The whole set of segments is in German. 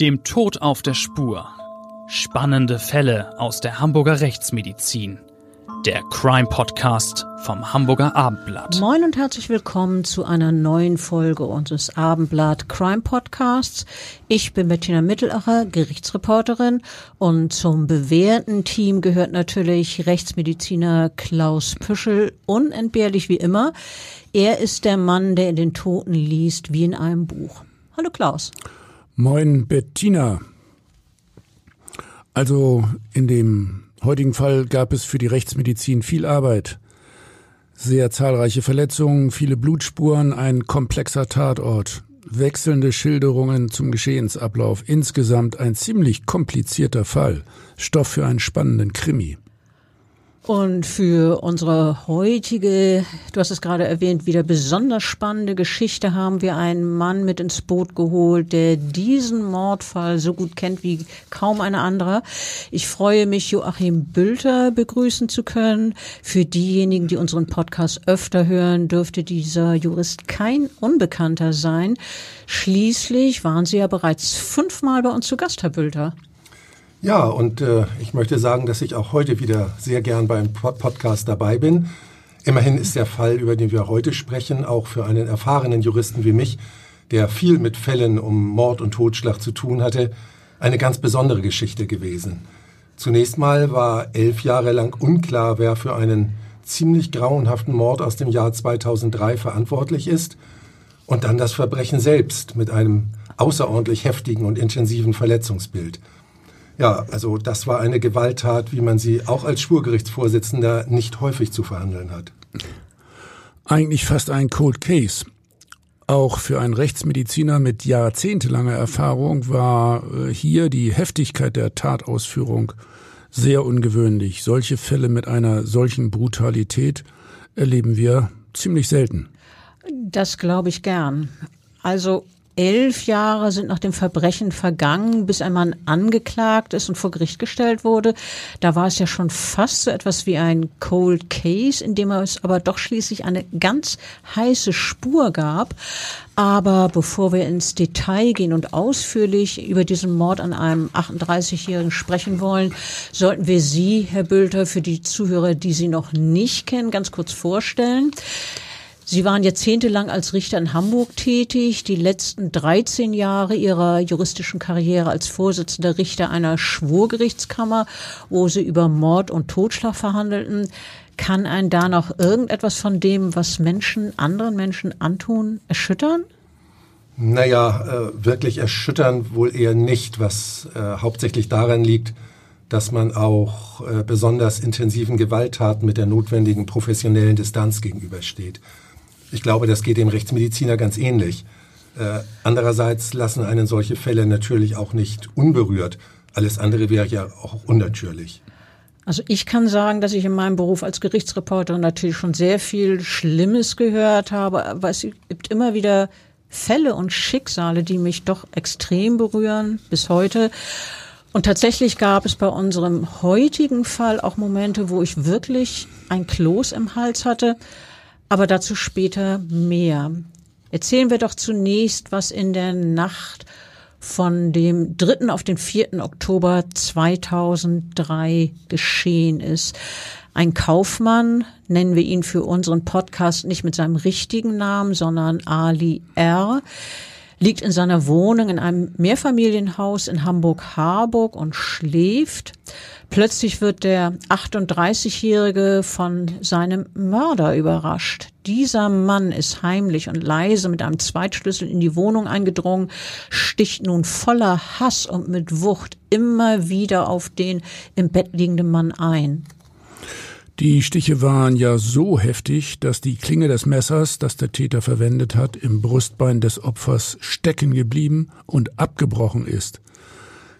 Dem Tod auf der Spur. Spannende Fälle aus der Hamburger Rechtsmedizin. Der Crime Podcast vom Hamburger Abendblatt. Moin und herzlich willkommen zu einer neuen Folge unseres Abendblatt Crime Podcasts. Ich bin Bettina Mittelacher, Gerichtsreporterin und zum bewährten Team gehört natürlich Rechtsmediziner Klaus Püschel, unentbehrlich wie immer. Er ist der Mann, der in den Toten liest wie in einem Buch. Hallo Klaus. Moin Bettina. Also in dem heutigen Fall gab es für die Rechtsmedizin viel Arbeit. Sehr zahlreiche Verletzungen, viele Blutspuren, ein komplexer Tatort, wechselnde Schilderungen zum Geschehensablauf. Insgesamt ein ziemlich komplizierter Fall. Stoff für einen spannenden Krimi. Und für unsere heutige, du hast es gerade erwähnt, wieder besonders spannende Geschichte haben wir einen Mann mit ins Boot geholt, der diesen Mordfall so gut kennt wie kaum ein anderer. Ich freue mich, Joachim Bülter begrüßen zu können. Für diejenigen, die unseren Podcast öfter hören, dürfte dieser Jurist kein Unbekannter sein. Schließlich waren Sie ja bereits fünfmal bei uns zu Gast, Herr Bülter. Ja, und äh, ich möchte sagen, dass ich auch heute wieder sehr gern beim Podcast dabei bin. Immerhin ist der Fall, über den wir heute sprechen, auch für einen erfahrenen Juristen wie mich, der viel mit Fällen um Mord und Totschlag zu tun hatte, eine ganz besondere Geschichte gewesen. Zunächst mal war elf Jahre lang unklar, wer für einen ziemlich grauenhaften Mord aus dem Jahr 2003 verantwortlich ist und dann das Verbrechen selbst mit einem außerordentlich heftigen und intensiven Verletzungsbild. Ja, also das war eine Gewalttat, wie man sie auch als Schwurgerichtsvorsitzender nicht häufig zu verhandeln hat. Eigentlich fast ein Cold Case. Auch für einen Rechtsmediziner mit jahrzehntelanger Erfahrung war äh, hier die Heftigkeit der Tatausführung sehr ungewöhnlich. Solche Fälle mit einer solchen Brutalität erleben wir ziemlich selten. Das glaube ich gern. Also elf Jahre sind nach dem Verbrechen vergangen, bis ein Mann angeklagt ist und vor Gericht gestellt wurde. Da war es ja schon fast so etwas wie ein Cold Case, in dem es aber doch schließlich eine ganz heiße Spur gab. Aber bevor wir ins Detail gehen und ausführlich über diesen Mord an einem 38-Jährigen sprechen wollen, sollten wir Sie, Herr Bülter, für die Zuhörer, die Sie noch nicht kennen, ganz kurz vorstellen. Sie waren jahrzehntelang als Richter in Hamburg tätig, die letzten 13 Jahre Ihrer juristischen Karriere als Vorsitzender Richter einer Schwurgerichtskammer, wo Sie über Mord und Totschlag verhandelten. Kann ein da noch irgendetwas von dem, was Menschen anderen Menschen antun, erschüttern? Naja, äh, wirklich erschüttern wohl eher nicht, was äh, hauptsächlich daran liegt, dass man auch äh, besonders intensiven Gewalttaten mit der notwendigen professionellen Distanz gegenübersteht. Ich glaube, das geht dem Rechtsmediziner ganz ähnlich. Äh, andererseits lassen einen solche Fälle natürlich auch nicht unberührt. Alles andere wäre ja auch unnatürlich. Also ich kann sagen, dass ich in meinem Beruf als Gerichtsreporter natürlich schon sehr viel Schlimmes gehört habe, aber es gibt immer wieder Fälle und Schicksale, die mich doch extrem berühren bis heute. Und tatsächlich gab es bei unserem heutigen Fall auch Momente, wo ich wirklich ein Kloß im Hals hatte. Aber dazu später mehr. Erzählen wir doch zunächst, was in der Nacht von dem 3. auf den 4. Oktober 2003 geschehen ist. Ein Kaufmann, nennen wir ihn für unseren Podcast nicht mit seinem richtigen Namen, sondern Ali R., liegt in seiner Wohnung in einem Mehrfamilienhaus in Hamburg-Harburg und schläft. Plötzlich wird der 38-Jährige von seinem Mörder überrascht. Dieser Mann ist heimlich und leise mit einem Zweitschlüssel in die Wohnung eingedrungen, sticht nun voller Hass und mit Wucht immer wieder auf den im Bett liegenden Mann ein. Die Stiche waren ja so heftig, dass die Klinge des Messers, das der Täter verwendet hat, im Brustbein des Opfers stecken geblieben und abgebrochen ist.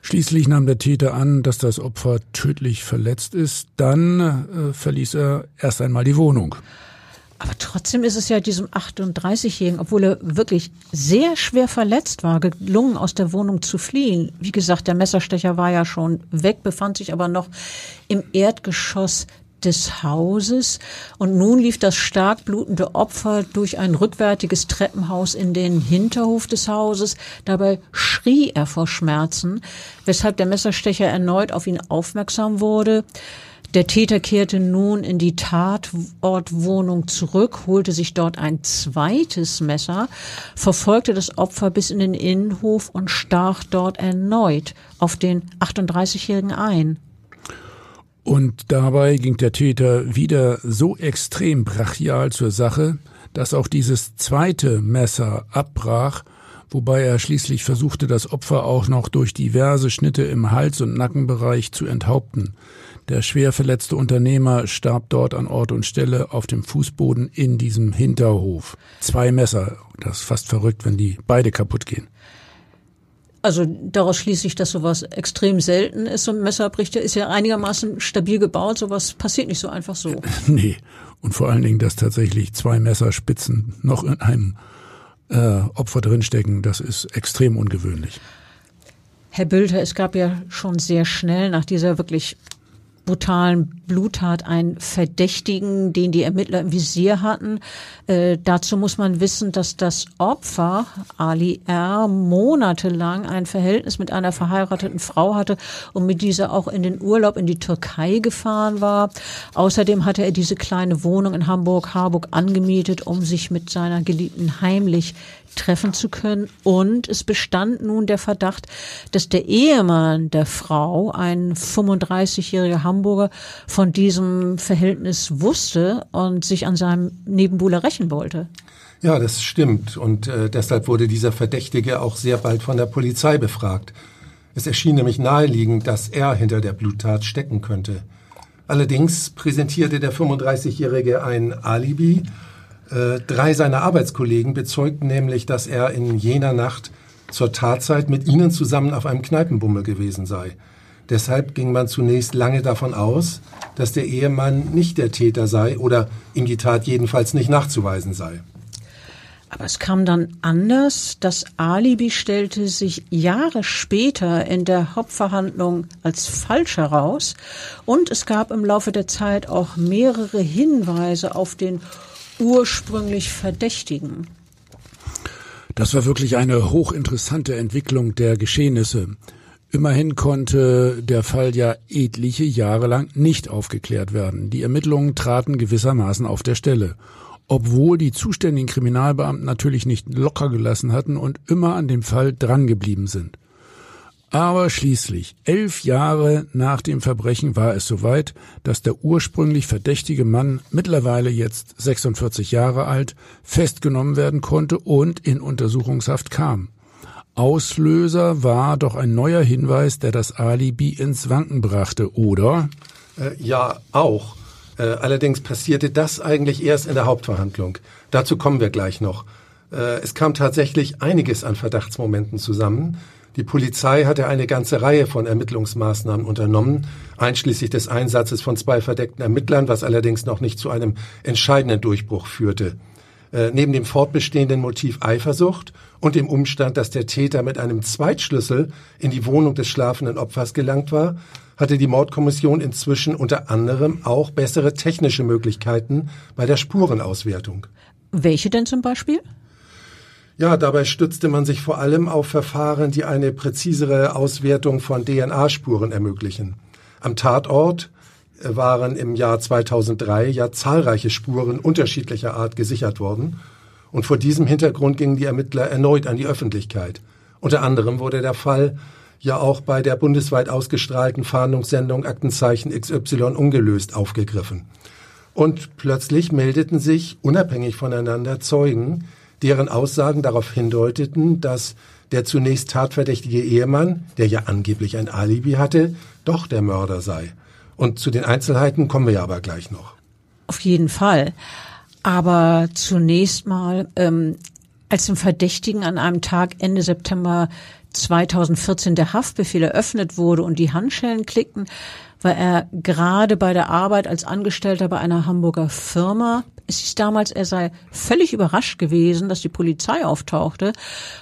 Schließlich nahm der Täter an, dass das Opfer tödlich verletzt ist. Dann äh, verließ er erst einmal die Wohnung. Aber trotzdem ist es ja diesem 38-Jährigen, obwohl er wirklich sehr schwer verletzt war, gelungen, aus der Wohnung zu fliehen. Wie gesagt, der Messerstecher war ja schon weg, befand sich aber noch im Erdgeschoss des Hauses und nun lief das stark blutende Opfer durch ein rückwärtiges Treppenhaus in den Hinterhof des Hauses. Dabei schrie er vor Schmerzen, weshalb der Messerstecher erneut auf ihn aufmerksam wurde. Der Täter kehrte nun in die Tatortwohnung zurück, holte sich dort ein zweites Messer, verfolgte das Opfer bis in den Innenhof und stach dort erneut auf den 38-Jährigen ein. Und dabei ging der Täter wieder so extrem brachial zur Sache, dass auch dieses zweite Messer abbrach, wobei er schließlich versuchte, das Opfer auch noch durch diverse Schnitte im Hals- und Nackenbereich zu enthaupten. Der schwer verletzte Unternehmer starb dort an Ort und Stelle auf dem Fußboden in diesem Hinterhof. Zwei Messer, das ist fast verrückt, wenn die beide kaputt gehen. Also daraus schließe ich, dass sowas extrem selten ist. So ein Messerbrichter ist ja einigermaßen stabil gebaut. Sowas passiert nicht so einfach so. Nee. Und vor allen Dingen, dass tatsächlich zwei Messerspitzen noch in einem äh, Opfer drinstecken, das ist extrem ungewöhnlich. Herr Bülter, es gab ja schon sehr schnell nach dieser wirklich brutalen Bluttat einen Verdächtigen, den die Ermittler im Visier hatten. Äh, dazu muss man wissen, dass das Opfer, Ali R., monatelang ein Verhältnis mit einer verheirateten Frau hatte und mit dieser auch in den Urlaub in die Türkei gefahren war. Außerdem hatte er diese kleine Wohnung in Hamburg-Harburg angemietet, um sich mit seiner Geliebten heimlich treffen zu können. Und es bestand nun der Verdacht, dass der Ehemann der Frau, ein 35-jähriger Hamburger, von diesem Verhältnis wusste und sich an seinem Nebenbuhler rächen wollte. Ja, das stimmt. Und äh, deshalb wurde dieser Verdächtige auch sehr bald von der Polizei befragt. Es erschien nämlich naheliegend, dass er hinter der Bluttat stecken könnte. Allerdings präsentierte der 35-Jährige ein Alibi drei seiner Arbeitskollegen bezeugten nämlich, dass er in jener Nacht zur Tatzeit mit ihnen zusammen auf einem Kneipenbummel gewesen sei. Deshalb ging man zunächst lange davon aus, dass der Ehemann nicht der Täter sei oder ihm die Tat jedenfalls nicht nachzuweisen sei. Aber es kam dann anders. Das Alibi stellte sich Jahre später in der Hauptverhandlung als falsch heraus. Und es gab im Laufe der Zeit auch mehrere Hinweise auf den ursprünglich Verdächtigen. Das war wirklich eine hochinteressante Entwicklung der Geschehnisse. Immerhin konnte der Fall ja etliche Jahre lang nicht aufgeklärt werden. Die Ermittlungen traten gewissermaßen auf der Stelle, obwohl die zuständigen Kriminalbeamten natürlich nicht locker gelassen hatten und immer an dem Fall drangeblieben sind. Aber schließlich, elf Jahre nach dem Verbrechen war es soweit, dass der ursprünglich verdächtige Mann, mittlerweile jetzt 46 Jahre alt, festgenommen werden konnte und in Untersuchungshaft kam. Auslöser war doch ein neuer Hinweis, der das Alibi ins Wanken brachte, oder? Äh, ja, auch. Äh, allerdings passierte das eigentlich erst in der Hauptverhandlung. Dazu kommen wir gleich noch. Äh, es kam tatsächlich einiges an Verdachtsmomenten zusammen, die Polizei hatte eine ganze Reihe von Ermittlungsmaßnahmen unternommen, einschließlich des Einsatzes von zwei verdeckten Ermittlern, was allerdings noch nicht zu einem entscheidenden Durchbruch führte. Äh, neben dem fortbestehenden Motiv Eifersucht und dem Umstand, dass der Täter mit einem Zweitschlüssel in die Wohnung des schlafenden Opfers gelangt war, hatte die Mordkommission inzwischen unter anderem auch bessere technische Möglichkeiten bei der Spurenauswertung. Welche denn zum Beispiel? Ja, dabei stützte man sich vor allem auf Verfahren, die eine präzisere Auswertung von DNA-Spuren ermöglichen. Am Tatort äh, waren im Jahr 2003 ja zahlreiche Spuren unterschiedlicher Art gesichert worden. Und vor diesem Hintergrund gingen die Ermittler erneut an die Öffentlichkeit. Unter anderem wurde der Fall ja auch bei der bundesweit ausgestrahlten Fahndungssendung Aktenzeichen XY ungelöst aufgegriffen. Und plötzlich meldeten sich unabhängig voneinander Zeugen, deren Aussagen darauf hindeuteten, dass der zunächst tatverdächtige Ehemann, der ja angeblich ein Alibi hatte, doch der Mörder sei. Und zu den Einzelheiten kommen wir ja aber gleich noch. Auf jeden Fall. Aber zunächst mal, ähm, als dem Verdächtigen an einem Tag Ende September 2014 der Haftbefehl eröffnet wurde und die Handschellen klickten, war er gerade bei der Arbeit als Angestellter bei einer Hamburger Firma. Es hieß damals, er sei völlig überrascht gewesen, dass die Polizei auftauchte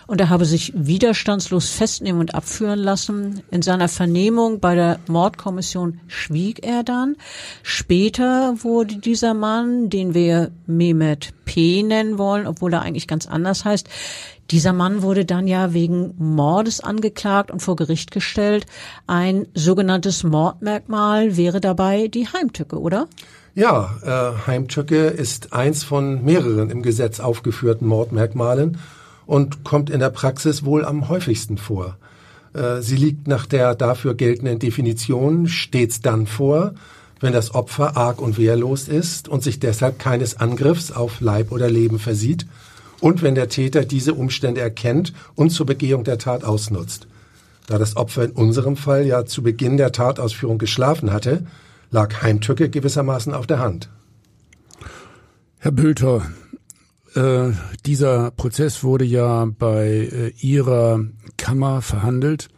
und er habe sich widerstandslos festnehmen und abführen lassen. In seiner Vernehmung bei der Mordkommission schwieg er dann. Später wurde dieser Mann, den wir Mehmet P. nennen wollen, obwohl er eigentlich ganz anders heißt, dieser Mann wurde dann ja wegen Mordes angeklagt und vor Gericht gestellt. Ein sogenanntes Mordmerkmal wäre dabei die Heimtücke, oder? Ja, äh, Heimtücke ist eins von mehreren im Gesetz aufgeführten Mordmerkmalen und kommt in der Praxis wohl am häufigsten vor. Äh, sie liegt nach der dafür geltenden Definition stets dann vor, wenn das Opfer arg und wehrlos ist und sich deshalb keines Angriffs auf Leib oder Leben versieht und wenn der Täter diese Umstände erkennt und zur Begehung der Tat ausnutzt. Da das Opfer in unserem Fall ja zu Beginn der Tatausführung geschlafen hatte, lag Heimtücke gewissermaßen auf der Hand. Herr Bülter, äh, dieser Prozess wurde ja bei äh, Ihrer Kammer verhandelt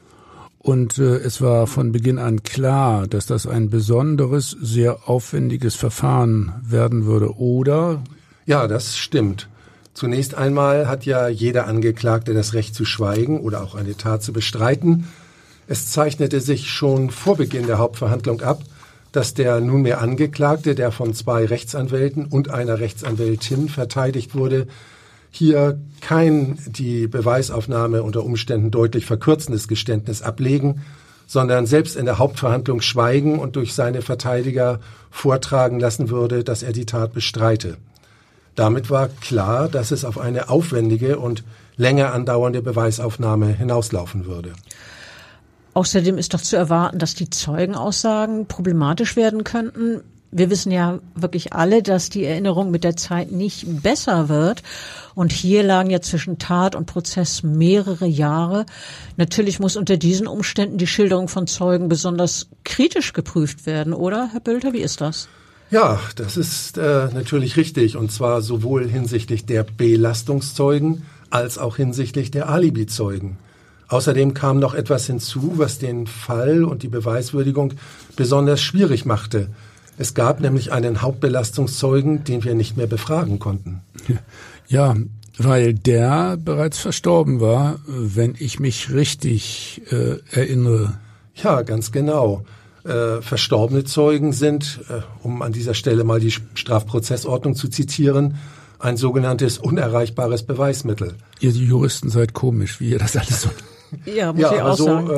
und äh, es war von Beginn an klar, dass das ein besonderes, sehr aufwendiges Verfahren werden würde, oder? Ja, das stimmt. Zunächst einmal hat ja jeder Angeklagte das Recht zu schweigen oder auch eine Tat zu bestreiten. Es zeichnete sich schon vor Beginn der Hauptverhandlung ab, dass der nunmehr Angeklagte, der von zwei Rechtsanwälten und einer Rechtsanwältin verteidigt wurde, hier kein die Beweisaufnahme unter Umständen deutlich verkürzendes Geständnis ablegen, sondern selbst in der Hauptverhandlung schweigen und durch seine Verteidiger vortragen lassen würde, dass er die Tat bestreite. Damit war klar, dass es auf eine aufwendige und länger andauernde Beweisaufnahme hinauslaufen würde. Außerdem ist doch zu erwarten, dass die Zeugenaussagen problematisch werden könnten. Wir wissen ja wirklich alle, dass die Erinnerung mit der Zeit nicht besser wird. Und hier lagen ja zwischen Tat und Prozess mehrere Jahre. Natürlich muss unter diesen Umständen die Schilderung von Zeugen besonders kritisch geprüft werden, oder, Herr Bülter? Wie ist das? Ja, das ist äh, natürlich richtig und zwar sowohl hinsichtlich der Belastungszeugen als auch hinsichtlich der Alibizeugen. Außerdem kam noch etwas hinzu, was den Fall und die Beweiswürdigung besonders schwierig machte. Es gab nämlich einen Hauptbelastungszeugen, den wir nicht mehr befragen konnten. Ja, weil der bereits verstorben war, wenn ich mich richtig äh, erinnere. Ja, ganz genau äh, verstorbene Zeugen sind, äh, um an dieser Stelle mal die Strafprozessordnung zu zitieren, ein sogenanntes unerreichbares Beweismittel. Ihr Juristen seid komisch, wie ihr das alles so. Ja, muss ja, ich auch so sagen.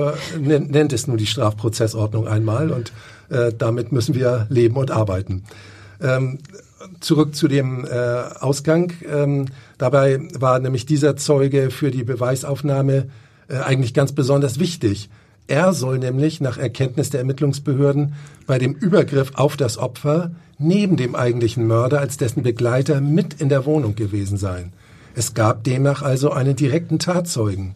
Äh, nennt es nur die Strafprozessordnung einmal und äh, damit müssen wir leben und arbeiten. Ähm, zurück zu dem äh, Ausgang. Ähm, dabei war nämlich dieser Zeuge für die Beweisaufnahme äh, eigentlich ganz besonders wichtig. Er soll nämlich nach Erkenntnis der Ermittlungsbehörden bei dem Übergriff auf das Opfer neben dem eigentlichen Mörder als dessen Begleiter mit in der Wohnung gewesen sein. Es gab demnach also einen direkten Tatzeugen.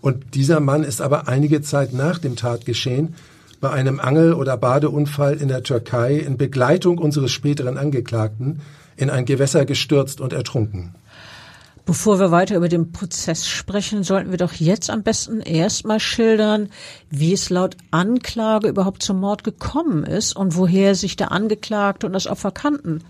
Und dieser Mann ist aber einige Zeit nach dem Tatgeschehen bei einem Angel- oder Badeunfall in der Türkei in Begleitung unseres späteren Angeklagten in ein Gewässer gestürzt und ertrunken. Bevor wir weiter über den Prozess sprechen, sollten wir doch jetzt am besten erstmal schildern, wie es laut Anklage überhaupt zum Mord gekommen ist und woher sich der Angeklagte und das Opfer kannten.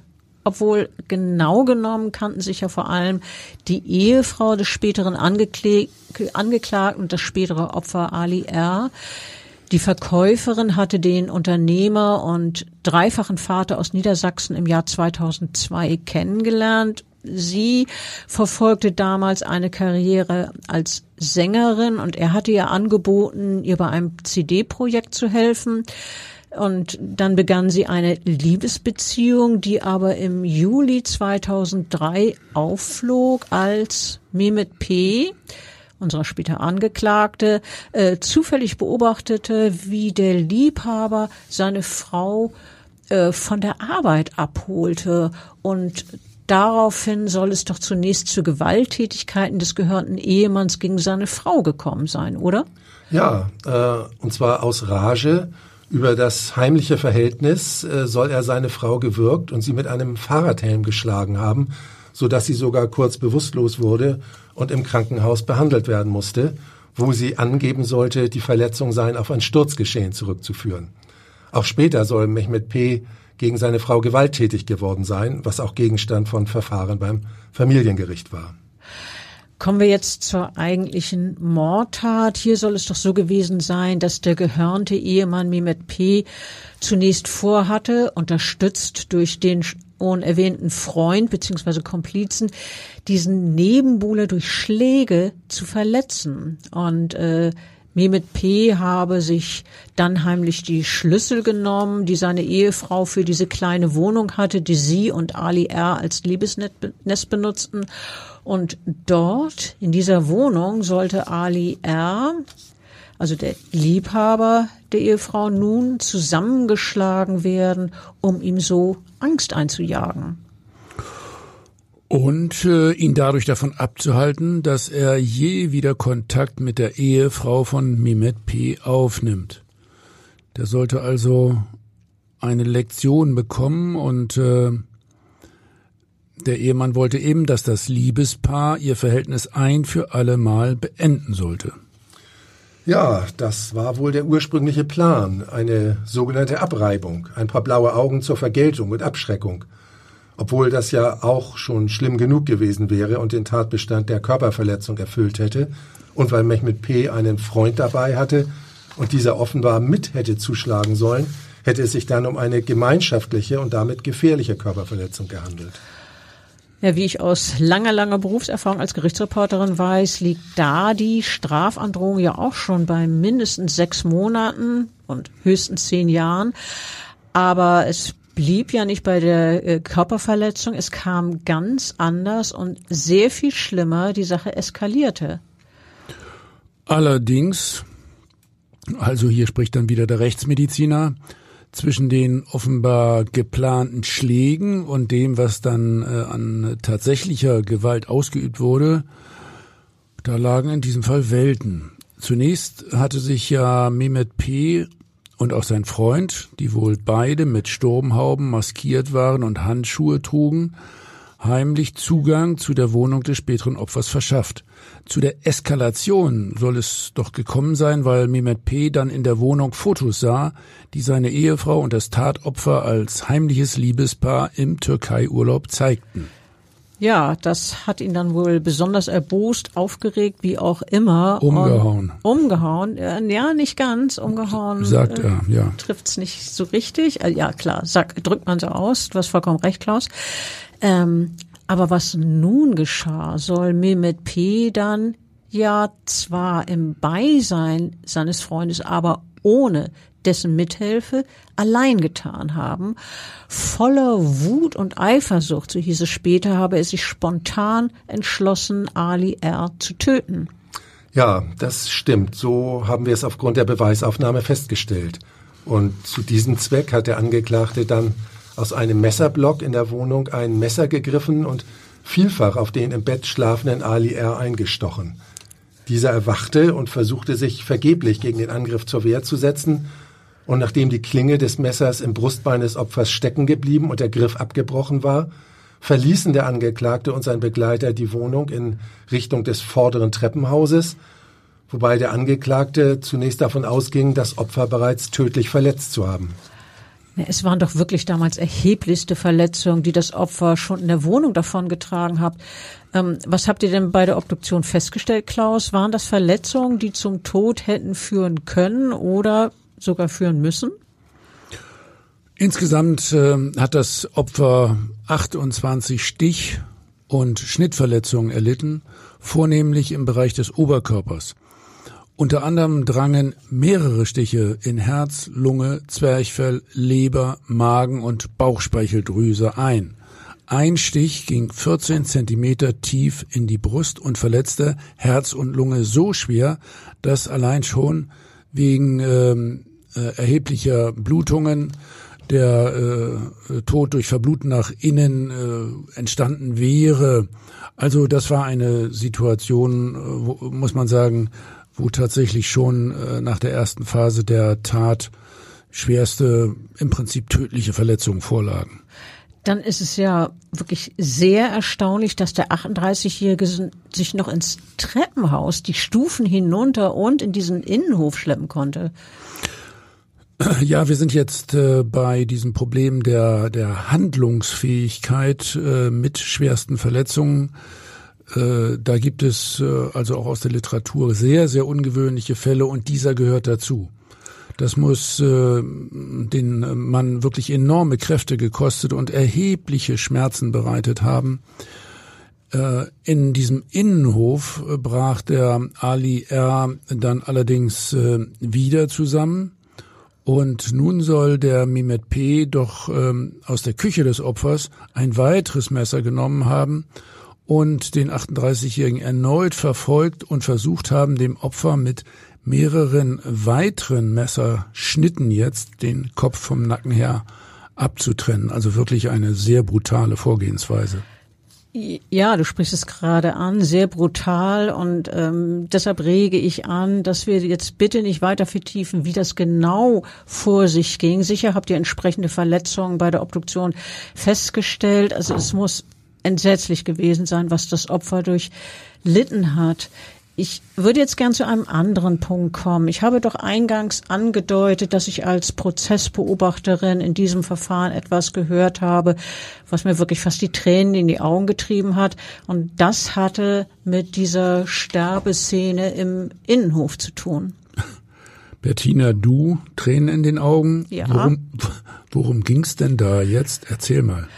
Obwohl genau genommen kannten sich ja vor allem die Ehefrau des späteren Angekl Angeklagten und das spätere Opfer Ali R. Die Verkäuferin hatte den Unternehmer und dreifachen Vater aus Niedersachsen im Jahr 2002 kennengelernt Sie verfolgte damals eine Karriere als Sängerin und er hatte ihr angeboten, ihr bei einem CD-Projekt zu helfen. Und dann begann sie eine Liebesbeziehung, die aber im Juli 2003 aufflog, als Mehmet P., unserer später Angeklagte, äh, zufällig beobachtete, wie der Liebhaber seine Frau äh, von der Arbeit abholte und daraufhin soll es doch zunächst zu Gewalttätigkeiten des gehörten Ehemanns gegen seine Frau gekommen sein, oder? Ja, äh, und zwar aus Rage. Über das heimliche Verhältnis äh, soll er seine Frau gewürgt und sie mit einem Fahrradhelm geschlagen haben, so dass sie sogar kurz bewusstlos wurde und im Krankenhaus behandelt werden musste, wo sie angeben sollte, die Verletzung seien auf ein Sturzgeschehen zurückzuführen. Auch später soll Mehmet P. gegen seine Frau gewalttätig geworden sein, was auch Gegenstand von Verfahren beim Familiengericht war. Kommen wir jetzt zur eigentlichen Mordtat. Hier soll es doch so gewesen sein, dass der gehörnte Ehemann Mehmet P. zunächst vorhatte, unterstützt durch den schon erwähnten Freund bzw. Komplizen, diesen Nebenbuhler durch Schläge zu verletzen. Und äh, Mehmet P. habe sich dann heimlich die Schlüssel genommen, die seine Ehefrau für diese kleine Wohnung hatte, die sie und Ali R. als Liebesnest benutzten. Und dort, in dieser Wohnung, sollte Ali R., also der Liebhaber der Ehefrau, nun zusammengeschlagen werden, um ihm so Angst einzujagen und äh, ihn dadurch davon abzuhalten, dass er je wieder Kontakt mit der Ehefrau von Mimet P. aufnimmt. Der sollte also eine Lektion bekommen und äh, der Ehemann wollte eben, dass das Liebespaar ihr Verhältnis ein für alle Mal beenden sollte. Ja, das war wohl der ursprüngliche Plan, eine sogenannte Abreibung, ein paar blaue Augen zur Vergeltung und Abschreckung obwohl das ja auch schon schlimm genug gewesen wäre und den Tatbestand der Körperverletzung erfüllt hätte, und weil Mehmet P. einen Freund dabei hatte und dieser offenbar mit hätte zuschlagen sollen, hätte es sich dann um eine gemeinschaftliche und damit gefährliche Körperverletzung gehandelt. Ja, wie ich aus langer, langer Berufserfahrung als Gerichtsreporterin weiß, liegt da die Strafandrohung ja auch schon bei mindestens sechs Monaten und höchstens zehn Jahren. Aber es blieb ja nicht bei der äh, Körperverletzung, es kam ganz anders und sehr viel schlimmer, die Sache eskalierte. Allerdings, also hier spricht dann wieder der Rechtsmediziner, zwischen den offenbar geplanten Schlägen und dem, was dann äh, an tatsächlicher Gewalt ausgeübt wurde, da lagen in diesem Fall Welten. Zunächst hatte sich ja Mehmet P und auch sein Freund, die wohl beide mit Sturmhauben maskiert waren und Handschuhe trugen, heimlich Zugang zu der Wohnung des späteren Opfers verschafft. Zu der Eskalation soll es doch gekommen sein, weil Mehmet P. dann in der Wohnung Fotos sah, die seine Ehefrau und das Tatopfer als heimliches Liebespaar im Türkei-Urlaub zeigten. Ja, das hat ihn dann wohl besonders erbost, aufgeregt, wie auch immer. Umgehauen. umgehauen. Ja, nicht ganz. Umgehauen. Sagt er, ja. Trifft's nicht so richtig. Äh, ja, klar, sag, drückt man so aus. Du hast vollkommen recht, Klaus. Ähm, aber was nun geschah, soll Mehmet P. dann ja zwar im Beisein seines Freundes, aber ohne dessen Mithilfe allein getan haben. Voller Wut und Eifersucht, so hieß es später, habe er sich spontan entschlossen, Ali R. zu töten. Ja, das stimmt. So haben wir es aufgrund der Beweisaufnahme festgestellt. Und zu diesem Zweck hat der Angeklagte dann aus einem Messerblock in der Wohnung ein Messer gegriffen und vielfach auf den im Bett schlafenden Ali R. eingestochen. Dieser erwachte und versuchte sich vergeblich gegen den Angriff zur Wehr zu setzen und nachdem die Klinge des Messers im Brustbein des Opfers stecken geblieben und der Griff abgebrochen war, verließen der Angeklagte und sein Begleiter die Wohnung in Richtung des vorderen Treppenhauses, wobei der Angeklagte zunächst davon ausging, das Opfer bereits tödlich verletzt zu haben. Es waren doch wirklich damals erheblichste Verletzungen, die das Opfer schon in der Wohnung davongetragen hat. Ähm, was habt ihr denn bei der Obduktion festgestellt, Klaus? Waren das Verletzungen, die zum Tod hätten führen können oder sogar führen müssen? Insgesamt äh, hat das Opfer 28 Stich- und Schnittverletzungen erlitten, vornehmlich im Bereich des Oberkörpers. Unter anderem drangen mehrere Stiche in Herz, Lunge, Zwerchfell, Leber, Magen und Bauchspeicheldrüse ein. Ein Stich ging 14 Zentimeter tief in die Brust und verletzte Herz und Lunge so schwer, dass allein schon wegen ähm, äh, erheblicher Blutungen, der äh, Tod durch Verbluten nach innen äh, entstanden wäre. Also das war eine Situation, äh, wo, muss man sagen, wo tatsächlich schon äh, nach der ersten Phase der Tat schwerste, im Prinzip tödliche Verletzungen vorlagen. Dann ist es ja wirklich sehr erstaunlich, dass der 38-Jährige sich noch ins Treppenhaus, die Stufen hinunter und in diesen Innenhof schleppen konnte. Ja, wir sind jetzt äh, bei diesem Problem der, der Handlungsfähigkeit äh, mit schwersten Verletzungen. Äh, da gibt es äh, also auch aus der Literatur sehr, sehr ungewöhnliche Fälle und dieser gehört dazu. Das muss äh, den Mann wirklich enorme Kräfte gekostet und erhebliche Schmerzen bereitet haben. Äh, in diesem Innenhof brach der Ali R. dann allerdings wieder zusammen. Und nun soll der Mimet P. doch ähm, aus der Küche des Opfers ein weiteres Messer genommen haben und den 38-Jährigen erneut verfolgt und versucht haben, dem Opfer mit mehreren weiteren Messerschnitten jetzt den Kopf vom Nacken her abzutrennen. Also wirklich eine sehr brutale Vorgehensweise. Ja, du sprichst es gerade an, sehr brutal und ähm, deshalb rege ich an, dass wir jetzt bitte nicht weiter vertiefen, wie das genau vor sich ging. Sicher habt ihr entsprechende Verletzungen bei der Obduktion festgestellt. Also es muss entsetzlich gewesen sein, was das Opfer durchlitten hat. Ich würde jetzt gern zu einem anderen Punkt kommen. Ich habe doch eingangs angedeutet, dass ich als Prozessbeobachterin in diesem Verfahren etwas gehört habe, was mir wirklich fast die Tränen in die Augen getrieben hat. Und das hatte mit dieser Sterbeszene im Innenhof zu tun. Bettina, du Tränen in den Augen. Ja. Worum, worum ging's denn da jetzt? Erzähl mal.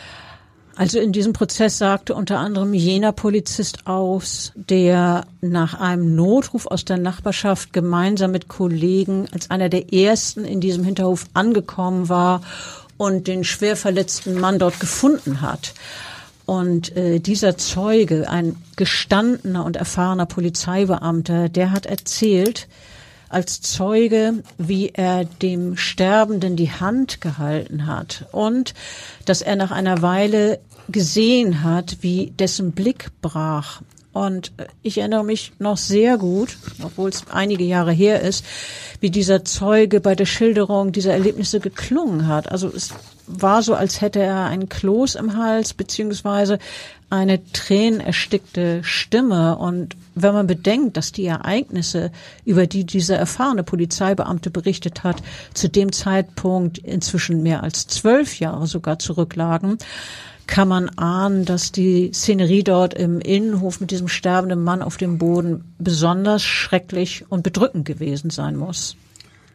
Also in diesem Prozess sagte unter anderem jener Polizist aus, der nach einem Notruf aus der Nachbarschaft gemeinsam mit Kollegen als einer der ersten in diesem Hinterhof angekommen war und den schwer verletzten Mann dort gefunden hat. Und äh, dieser Zeuge, ein gestandener und erfahrener Polizeibeamter, der hat erzählt, als Zeuge, wie er dem Sterbenden die Hand gehalten hat und dass er nach einer Weile gesehen hat, wie dessen Blick brach. Und ich erinnere mich noch sehr gut, obwohl es einige Jahre her ist, wie dieser Zeuge bei der Schilderung dieser Erlebnisse geklungen hat. Also es war so, als hätte er einen Kloß im Hals, beziehungsweise eine tränenerstickte Stimme. Und wenn man bedenkt, dass die Ereignisse, über die dieser erfahrene Polizeibeamte berichtet hat, zu dem Zeitpunkt inzwischen mehr als zwölf Jahre sogar zurücklagen, kann man ahnen, dass die Szenerie dort im Innenhof mit diesem sterbenden Mann auf dem Boden besonders schrecklich und bedrückend gewesen sein muss.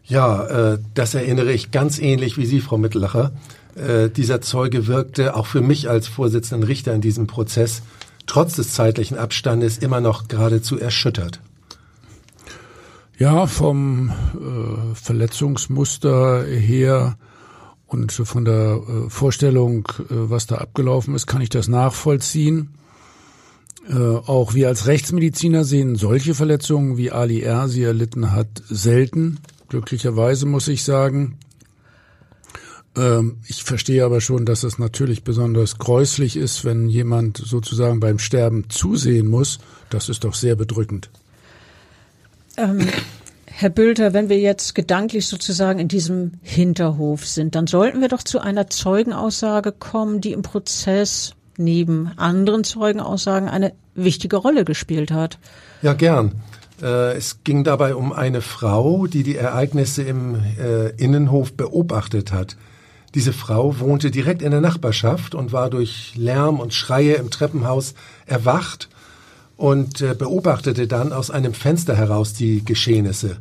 Ja, äh, das erinnere ich ganz ähnlich wie Sie, Frau Mittelacher. Äh, dieser Zeuge wirkte auch für mich als Vorsitzenden Richter in diesem Prozess trotz des zeitlichen Abstandes immer noch geradezu erschüttert. Ja, vom äh, Verletzungsmuster her und von der äh, Vorstellung, äh, was da abgelaufen ist, kann ich das nachvollziehen. Äh, auch wir als Rechtsmediziner sehen solche Verletzungen, wie Ali R. sie erlitten hat, selten. Glücklicherweise muss ich sagen. Ähm, ich verstehe aber schon, dass es natürlich besonders gräuslich ist, wenn jemand sozusagen beim Sterben zusehen muss. Das ist doch sehr bedrückend. Ähm, Herr Bülter, wenn wir jetzt gedanklich sozusagen in diesem Hinterhof sind, dann sollten wir doch zu einer Zeugenaussage kommen, die im Prozess neben anderen Zeugenaussagen eine wichtige Rolle gespielt hat. Ja, gern. Äh, es ging dabei um eine Frau, die die Ereignisse im äh, Innenhof beobachtet hat. Diese Frau wohnte direkt in der Nachbarschaft und war durch Lärm und Schreie im Treppenhaus erwacht und äh, beobachtete dann aus einem Fenster heraus die Geschehnisse.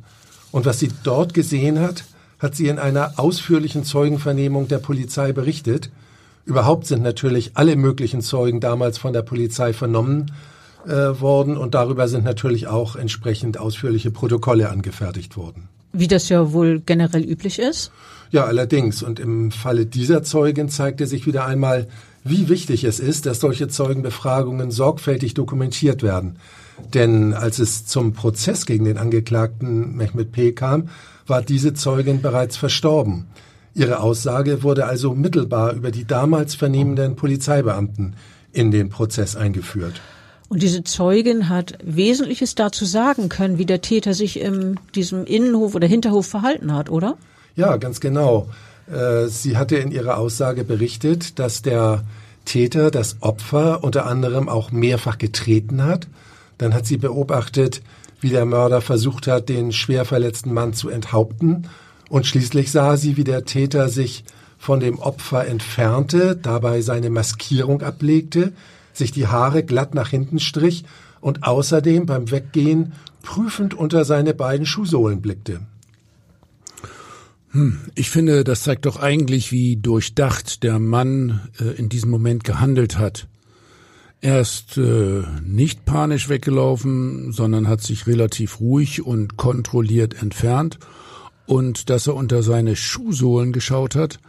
Und was sie dort gesehen hat, hat sie in einer ausführlichen Zeugenvernehmung der Polizei berichtet. Überhaupt sind natürlich alle möglichen Zeugen damals von der Polizei vernommen äh, worden und darüber sind natürlich auch entsprechend ausführliche Protokolle angefertigt worden. Wie das ja wohl generell üblich ist? Ja, allerdings. Und im Falle dieser Zeugin zeigte sich wieder einmal, wie wichtig es ist, dass solche Zeugenbefragungen sorgfältig dokumentiert werden. Denn als es zum Prozess gegen den Angeklagten Mehmet P. kam, war diese Zeugin bereits verstorben. Ihre Aussage wurde also mittelbar über die damals vernehmenden Polizeibeamten in den Prozess eingeführt. Und diese Zeugin hat Wesentliches dazu sagen können, wie der Täter sich in diesem Innenhof oder Hinterhof verhalten hat, oder? Ja, ganz genau. Äh, sie hatte in ihrer Aussage berichtet, dass der Täter das Opfer unter anderem auch mehrfach getreten hat. Dann hat sie beobachtet, wie der Mörder versucht hat, den schwer verletzten Mann zu enthaupten. Und schließlich sah sie, wie der Täter sich von dem Opfer entfernte, dabei seine Maskierung ablegte, sich die Haare glatt nach hinten strich und außerdem beim Weggehen prüfend unter seine beiden Schuhsohlen blickte. Hm, ich finde, das zeigt doch eigentlich, wie durchdacht der Mann äh, in diesem Moment gehandelt hat. Er ist äh, nicht panisch weggelaufen, sondern hat sich relativ ruhig und kontrolliert entfernt. Und dass er unter seine Schuhsohlen geschaut hat,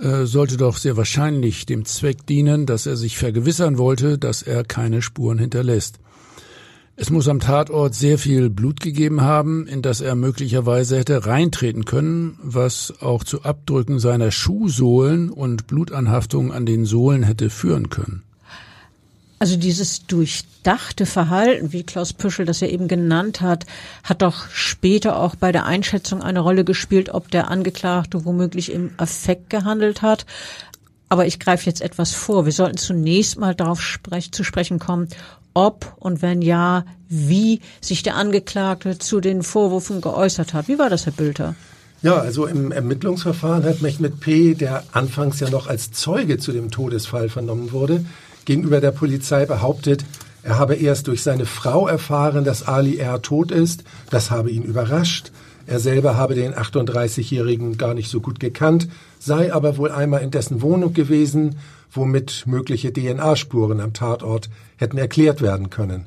äh, sollte doch sehr wahrscheinlich dem Zweck dienen, dass er sich vergewissern wollte, dass er keine Spuren hinterlässt. Es muss am Tatort sehr viel Blut gegeben haben, in das er möglicherweise hätte reintreten können, was auch zu Abdrücken seiner Schuhsohlen und Blutanhaftungen an den Sohlen hätte führen können. Also dieses durchdachte Verhalten, wie Klaus Püschel das ja eben genannt hat, hat doch später auch bei der Einschätzung eine Rolle gespielt, ob der Angeklagte womöglich im Affekt gehandelt hat. Aber ich greife jetzt etwas vor. Wir sollten zunächst mal darauf sprech zu sprechen kommen, ob und wenn ja, wie sich der Angeklagte zu den Vorwürfen geäußert hat. Wie war das, Herr Bülter? Ja, also im Ermittlungsverfahren hat Mehmet P., der anfangs ja noch als Zeuge zu dem Todesfall vernommen wurde, gegenüber der Polizei behauptet, er habe erst durch seine Frau erfahren, dass Ali R. tot ist. Das habe ihn überrascht. Er selber habe den 38-Jährigen gar nicht so gut gekannt, sei aber wohl einmal in dessen Wohnung gewesen, womit mögliche DNA-Spuren am Tatort hätten erklärt werden können.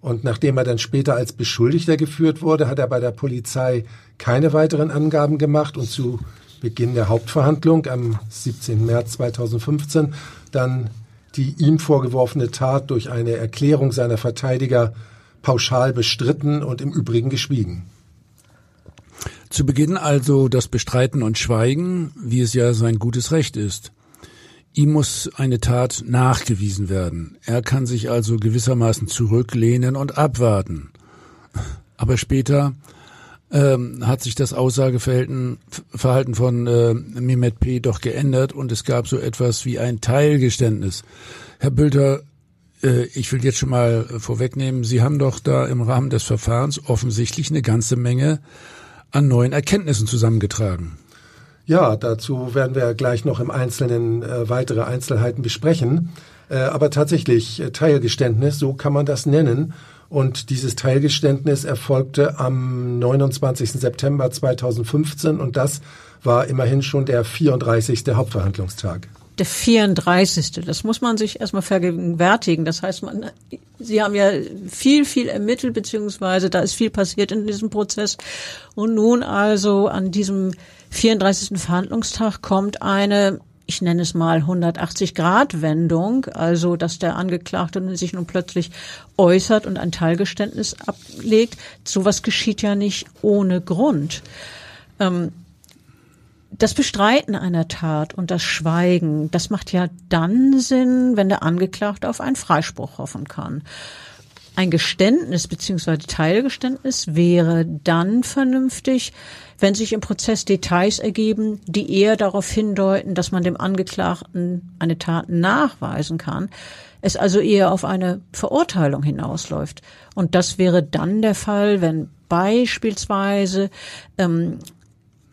Und nachdem er dann später als Beschuldigter geführt wurde, hat er bei der Polizei keine weiteren Angaben gemacht und zu Beginn der Hauptverhandlung am 17. März 2015 dann die ihm vorgeworfene Tat durch eine Erklärung seiner Verteidiger pauschal bestritten und im Übrigen geschwiegen. Zu Beginn also das Bestreiten und Schweigen, wie es ja sein gutes Recht ist. Ihm muss eine Tat nachgewiesen werden. Er kann sich also gewissermaßen zurücklehnen und abwarten. Aber später ähm, hat sich das Aussageverhalten Verhalten von äh, Mehmet P. doch geändert und es gab so etwas wie ein Teilgeständnis. Herr Bülter, äh, ich will jetzt schon mal vorwegnehmen, Sie haben doch da im Rahmen des Verfahrens offensichtlich eine ganze Menge an neuen Erkenntnissen zusammengetragen. Ja, dazu werden wir gleich noch im Einzelnen äh, weitere Einzelheiten besprechen. Äh, aber tatsächlich, äh, Teilgeständnis, so kann man das nennen. Und dieses Teilgeständnis erfolgte am 29. September 2015 und das war immerhin schon der 34. Hauptverhandlungstag. Der 34. Das muss man sich erstmal vergegenwärtigen. Das heißt, man, Sie haben ja viel, viel ermittelt, beziehungsweise da ist viel passiert in diesem Prozess. Und nun also an diesem 34. Verhandlungstag kommt eine ich nenne es mal 180-Grad-Wendung, also dass der Angeklagte sich nun plötzlich äußert und ein Teilgeständnis ablegt. Sowas geschieht ja nicht ohne Grund. Ähm, das Bestreiten einer Tat und das Schweigen, das macht ja dann Sinn, wenn der Angeklagte auf einen Freispruch hoffen kann. Ein Geständnis bzw. Teilgeständnis wäre dann vernünftig, wenn sich im Prozess Details ergeben, die eher darauf hindeuten, dass man dem Angeklagten eine Tat nachweisen kann, es also eher auf eine Verurteilung hinausläuft. Und das wäre dann der Fall, wenn beispielsweise ähm,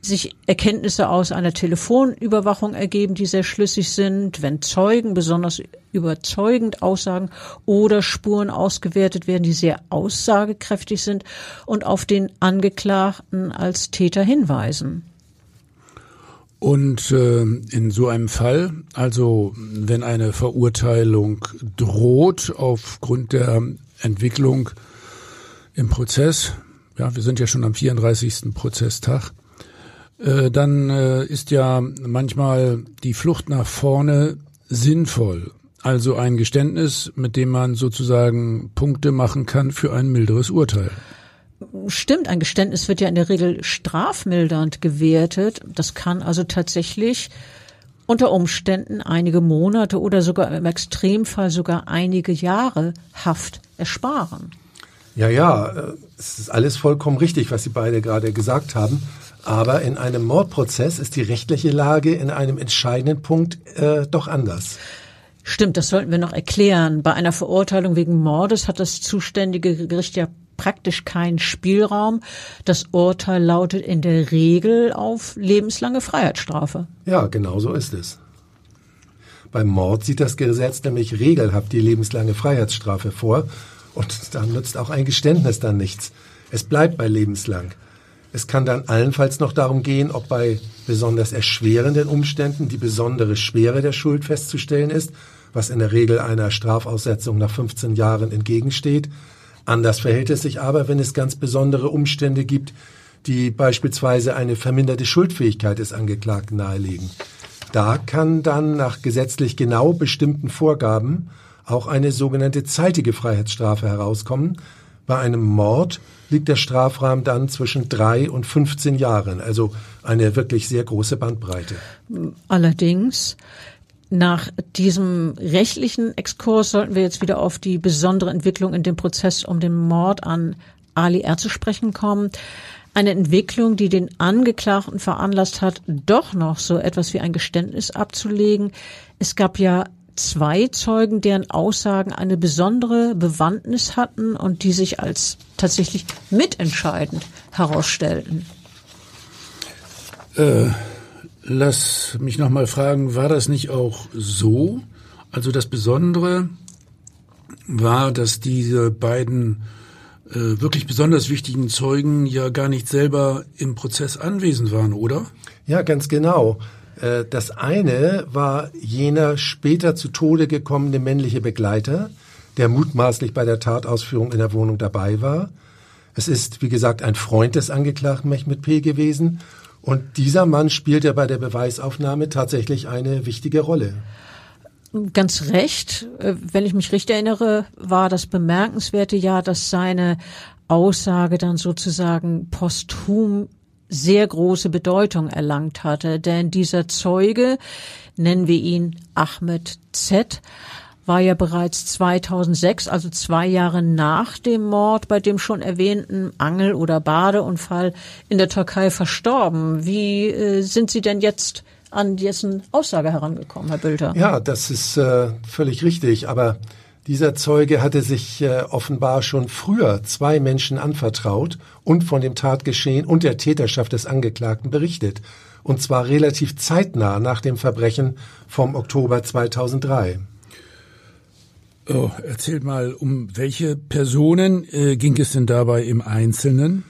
sich Erkenntnisse aus einer Telefonüberwachung ergeben, die sehr schlüssig sind, wenn Zeugen besonders überzeugend aussagen oder Spuren ausgewertet werden, die sehr aussagekräftig sind und auf den Angeklagten als Täter hinweisen. Und äh, in so einem Fall, also wenn eine Verurteilung droht aufgrund der Entwicklung im Prozess, ja, wir sind ja schon am 34. Prozesstag, äh, dann äh, ist ja manchmal die Flucht nach vorne sinnvoll. Also ein Geständnis, mit dem man sozusagen Punkte machen kann für ein milderes Urteil. Stimmt, ein Geständnis wird ja in der Regel strafmildernd gewertet. Das kann also tatsächlich unter Umständen einige Monate oder sogar im Extremfall sogar einige Jahre Haft ersparen. Ja, ja, äh, es ist alles vollkommen richtig, was Sie beide gerade gesagt haben. Aber in einem Mordprozess ist die rechtliche Lage in einem entscheidenden Punkt äh, doch anders. Stimmt, das sollten wir noch erklären. Bei einer Verurteilung wegen Mordes hat das zuständige Gericht ja praktisch keinen Spielraum. Das Urteil lautet in der Regel auf lebenslange Freiheitsstrafe. Ja, genau so ist es. Beim Mord sieht das Gesetz nämlich regelhaft die lebenslange Freiheitsstrafe vor und da nützt auch ein Geständnis dann nichts. Es bleibt bei lebenslang. Es kann dann allenfalls noch darum gehen, ob bei besonders erschwerenden Umständen die besondere Schwere der Schuld festzustellen ist, was in der Regel einer Strafaussetzung nach 15 Jahren entgegensteht. Anders verhält es sich aber, wenn es ganz besondere Umstände gibt, die beispielsweise eine verminderte Schuldfähigkeit des Angeklagten nahelegen. Da kann dann nach gesetzlich genau bestimmten Vorgaben auch eine sogenannte zeitige Freiheitsstrafe herauskommen. Bei einem Mord liegt der Strafrahmen dann zwischen drei und 15 Jahren, also eine wirklich sehr große Bandbreite. Allerdings nach diesem rechtlichen Exkurs sollten wir jetzt wieder auf die besondere Entwicklung in dem Prozess um den Mord an Ali R. zu sprechen kommen. Eine Entwicklung, die den Angeklagten veranlasst hat, doch noch so etwas wie ein Geständnis abzulegen. Es gab ja zwei Zeugen, deren Aussagen eine besondere Bewandtnis hatten und die sich als tatsächlich mitentscheidend herausstellten. Äh, lass mich noch mal fragen, war das nicht auch so? Also das Besondere war, dass diese beiden äh, wirklich besonders wichtigen Zeugen ja gar nicht selber im Prozess anwesend waren, oder? Ja, ganz genau. Äh, das eine war jener später zu Tode gekommene männliche Begleiter, der mutmaßlich bei der Tatausführung in der Wohnung dabei war. Es ist, wie gesagt, ein Freund des Angeklagten Mehmet P. gewesen. Und dieser Mann spielte bei der Beweisaufnahme tatsächlich eine wichtige Rolle. Ganz recht. Äh, wenn ich mich richtig erinnere, war das bemerkenswerte ja, dass seine Aussage dann sozusagen posthum sehr große Bedeutung erlangt hatte. Denn dieser Zeuge, nennen wir ihn Ahmed Z., war ja bereits 2006, also zwei Jahre nach dem Mord bei dem schon erwähnten Angel- oder Badeunfall in der Türkei verstorben. Wie äh, sind Sie denn jetzt an dessen Aussage herangekommen, Herr Bülter? Ja, das ist äh, völlig richtig. Aber dieser Zeuge hatte sich äh, offenbar schon früher zwei Menschen anvertraut und von dem Tatgeschehen und der Täterschaft des Angeklagten berichtet. Und zwar relativ zeitnah nach dem Verbrechen vom Oktober 2003. Oh, erzählt mal, um welche Personen äh, ging es denn dabei im Einzelnen?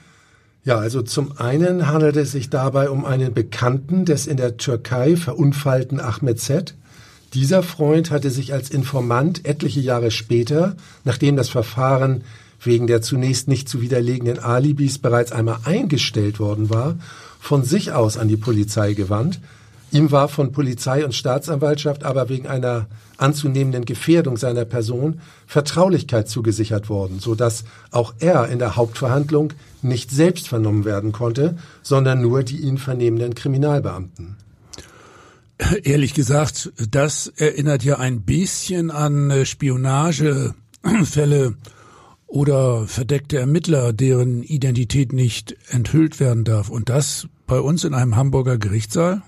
Ja, also zum einen handelt es sich dabei um einen Bekannten des in der Türkei verunfallten Ahmed Z., dieser Freund hatte sich als Informant etliche Jahre später, nachdem das Verfahren wegen der zunächst nicht zu widerlegenden Alibis bereits einmal eingestellt worden war, von sich aus an die Polizei gewandt. Ihm war von Polizei und Staatsanwaltschaft aber wegen einer anzunehmenden Gefährdung seiner Person Vertraulichkeit zugesichert worden, so dass auch er in der Hauptverhandlung nicht selbst vernommen werden konnte, sondern nur die ihn vernehmenden Kriminalbeamten. Ehrlich gesagt, das erinnert ja ein bisschen an äh, Spionagefälle oder verdeckte Ermittler, deren Identität nicht enthüllt werden darf. Und das bei uns in einem Hamburger Gerichtssaal?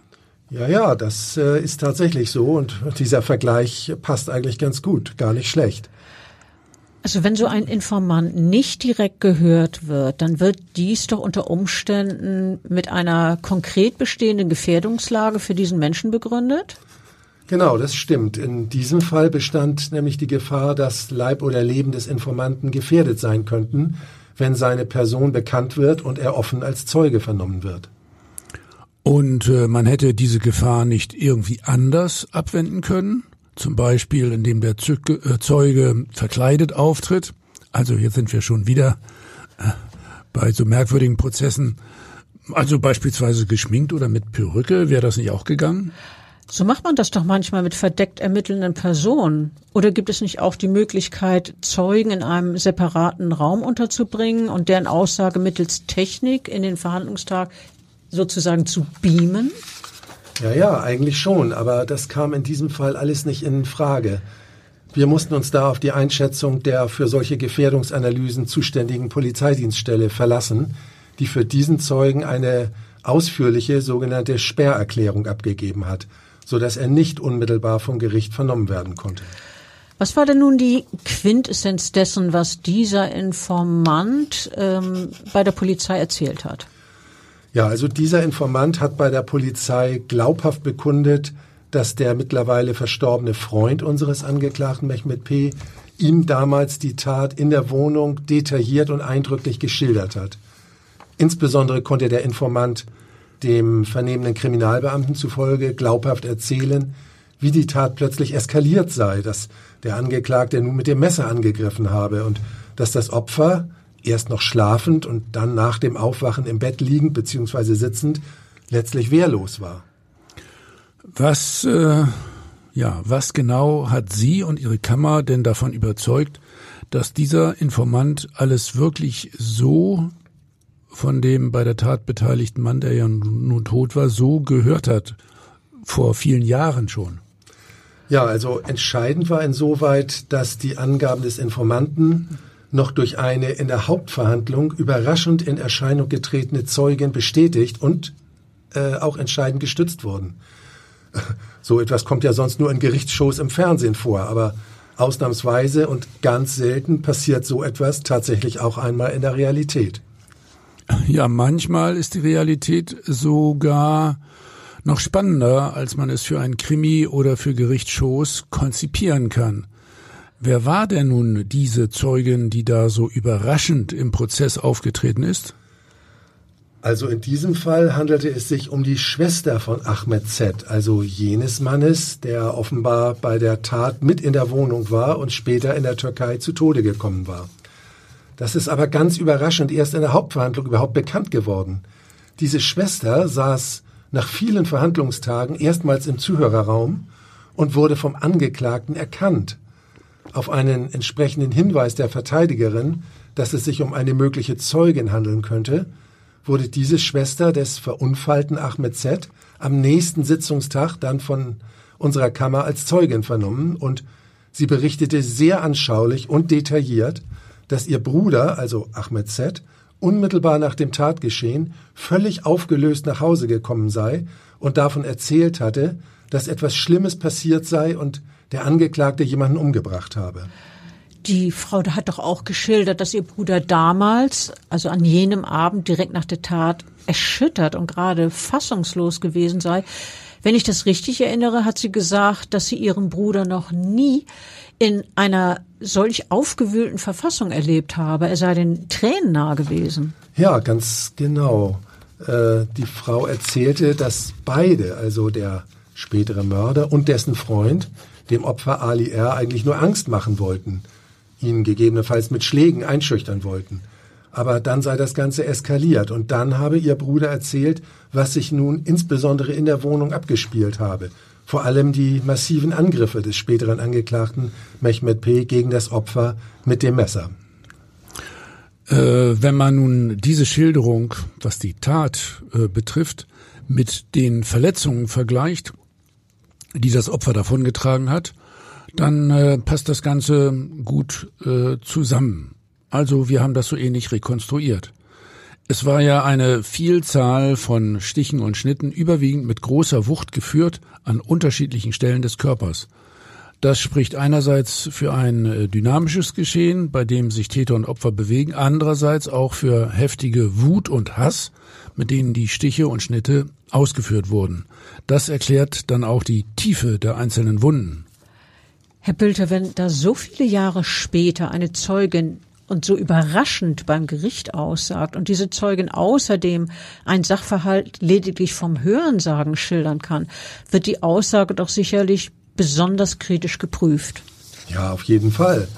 Ja, ja, das äh, ist tatsächlich so und dieser Vergleich passt eigentlich ganz gut, gar nicht schlecht. Also wenn so ein Informant nicht direkt gehört wird, dann wird dies doch unter Umständen mit einer konkret bestehenden Gefährdungslage für diesen Menschen begründet? Genau, das stimmt. In diesem Fall bestand nämlich die Gefahr, dass Leib oder Leben des Informanten gefährdet sein könnten, wenn seine Person bekannt wird und er offen als Zeuge vernommen wird. Und äh, man hätte diese Gefahr nicht irgendwie anders abwenden können? Zum Beispiel indem der äh, Zeuge verkleidet auftritt. Also hier sind wir schon wieder äh, bei so merkwürdigen Prozessen. Also beispielsweise geschminkt oder mit Perücke, wäre das nicht auch gegangen? So macht man das doch manchmal mit verdeckt ermittelnden Personen. Oder gibt es nicht auch die Möglichkeit, Zeugen in einem separaten Raum unterzubringen und deren Aussage mittels Technik in den Verhandlungstag sozusagen zu beamen? Ja, ja, eigentlich schon, aber das kam in diesem Fall alles nicht in Frage. Wir mussten uns da auf die Einschätzung der für solche Gefährdungsanalysen zuständigen Polizeidienststelle verlassen, die für diesen Zeugen eine ausführliche sogenannte Sperrerklärung abgegeben hat, so dass er nicht unmittelbar vom Gericht vernommen werden konnte. Was war denn nun die Quintessenz dessen, was dieser Informant ähm, bei der Polizei erzählt hat? Ja, also dieser Informant hat bei der Polizei glaubhaft bekundet, dass der mittlerweile verstorbene Freund unseres Angeklagten Mehmet P. ihm damals die Tat in der Wohnung detailliert und eindrücklich geschildert hat. Insbesondere konnte der Informant dem vernehmenden Kriminalbeamten zufolge glaubhaft erzählen, wie die Tat plötzlich eskaliert sei, dass der Angeklagte nun mit dem Messer angegriffen habe und dass das Opfer erst noch schlafend und dann nach dem Aufwachen im Bett liegend bzw. sitzend letztlich wehrlos war. Was, äh, ja, was genau hat Sie und Ihre Kammer denn davon überzeugt, dass dieser Informant alles wirklich so von dem bei der Tat beteiligten Mann, der ja nun tot war, so gehört hat, vor vielen Jahren schon? Ja, also entscheidend war insoweit, dass die Angaben des Informanten noch durch eine in der Hauptverhandlung überraschend in Erscheinung getretene Zeugin bestätigt und äh, auch entscheidend gestützt wurden. So etwas kommt ja sonst nur in Gerichtsshows im Fernsehen vor, aber ausnahmsweise und ganz selten passiert so etwas tatsächlich auch einmal in der Realität. Ja, manchmal ist die Realität sogar noch spannender, als man es für ein Krimi oder für Gerichtsshows konzipieren kann. Wer war denn nun diese Zeugin, die da so überraschend im Prozess aufgetreten ist? Also in diesem Fall handelte es sich um die Schwester von Ahmed Z., also jenes Mannes, der offenbar bei der Tat mit in der Wohnung war und später in der Türkei zu Tode gekommen war. Das ist aber ganz überraschend erst in der Hauptverhandlung überhaupt bekannt geworden. Diese Schwester saß nach vielen Verhandlungstagen erstmals im Zuhörerraum und wurde vom Angeklagten erkannt. Auf einen entsprechenden Hinweis der Verteidigerin, dass es sich um eine mögliche Zeugin handeln könnte, wurde diese Schwester des verunfallten Ahmed Z. am nächsten Sitzungstag dann von unserer Kammer als Zeugin vernommen und sie berichtete sehr anschaulich und detailliert, dass ihr Bruder, also Ahmed Z., unmittelbar nach dem Tatgeschehen völlig aufgelöst nach Hause gekommen sei und davon erzählt hatte, dass etwas Schlimmes passiert sei und der Angeklagte jemanden umgebracht habe. Die Frau hat doch auch geschildert, dass ihr Bruder damals, also an jenem Abend direkt nach der Tat, erschüttert und gerade fassungslos gewesen sei. Wenn ich das richtig erinnere, hat sie gesagt, dass sie ihren Bruder noch nie in einer solch aufgewühlten Verfassung erlebt habe. Er sei den Tränen nahe gewesen. Ja, ganz genau. Äh, die Frau erzählte, dass beide, also der spätere Mörder und dessen Freund, dem Opfer Ali R. eigentlich nur Angst machen wollten, ihn gegebenenfalls mit Schlägen einschüchtern wollten. Aber dann sei das Ganze eskaliert und dann habe ihr Bruder erzählt, was sich nun insbesondere in der Wohnung abgespielt habe vor allem die massiven Angriffe des späteren Angeklagten Mehmet P. gegen das Opfer mit dem Messer. Äh, wenn man nun diese Schilderung, was die Tat äh, betrifft, mit den Verletzungen vergleicht, die das Opfer davongetragen hat, dann äh, passt das Ganze gut äh, zusammen. Also wir haben das so ähnlich rekonstruiert. Es war ja eine Vielzahl von Stichen und Schnitten, überwiegend mit großer Wucht geführt, an unterschiedlichen Stellen des Körpers. Das spricht einerseits für ein äh, dynamisches Geschehen, bei dem sich Täter und Opfer bewegen, andererseits auch für heftige Wut und Hass, mit denen die Stiche und Schnitte ausgeführt wurden. Das erklärt dann auch die Tiefe der einzelnen Wunden. Herr Bülter, wenn da so viele Jahre später eine Zeugin und so überraschend beim Gericht aussagt und diese Zeugin außerdem ein Sachverhalt lediglich vom Hörensagen schildern kann, wird die Aussage doch sicherlich besonders kritisch geprüft. Ja, auf jeden Fall.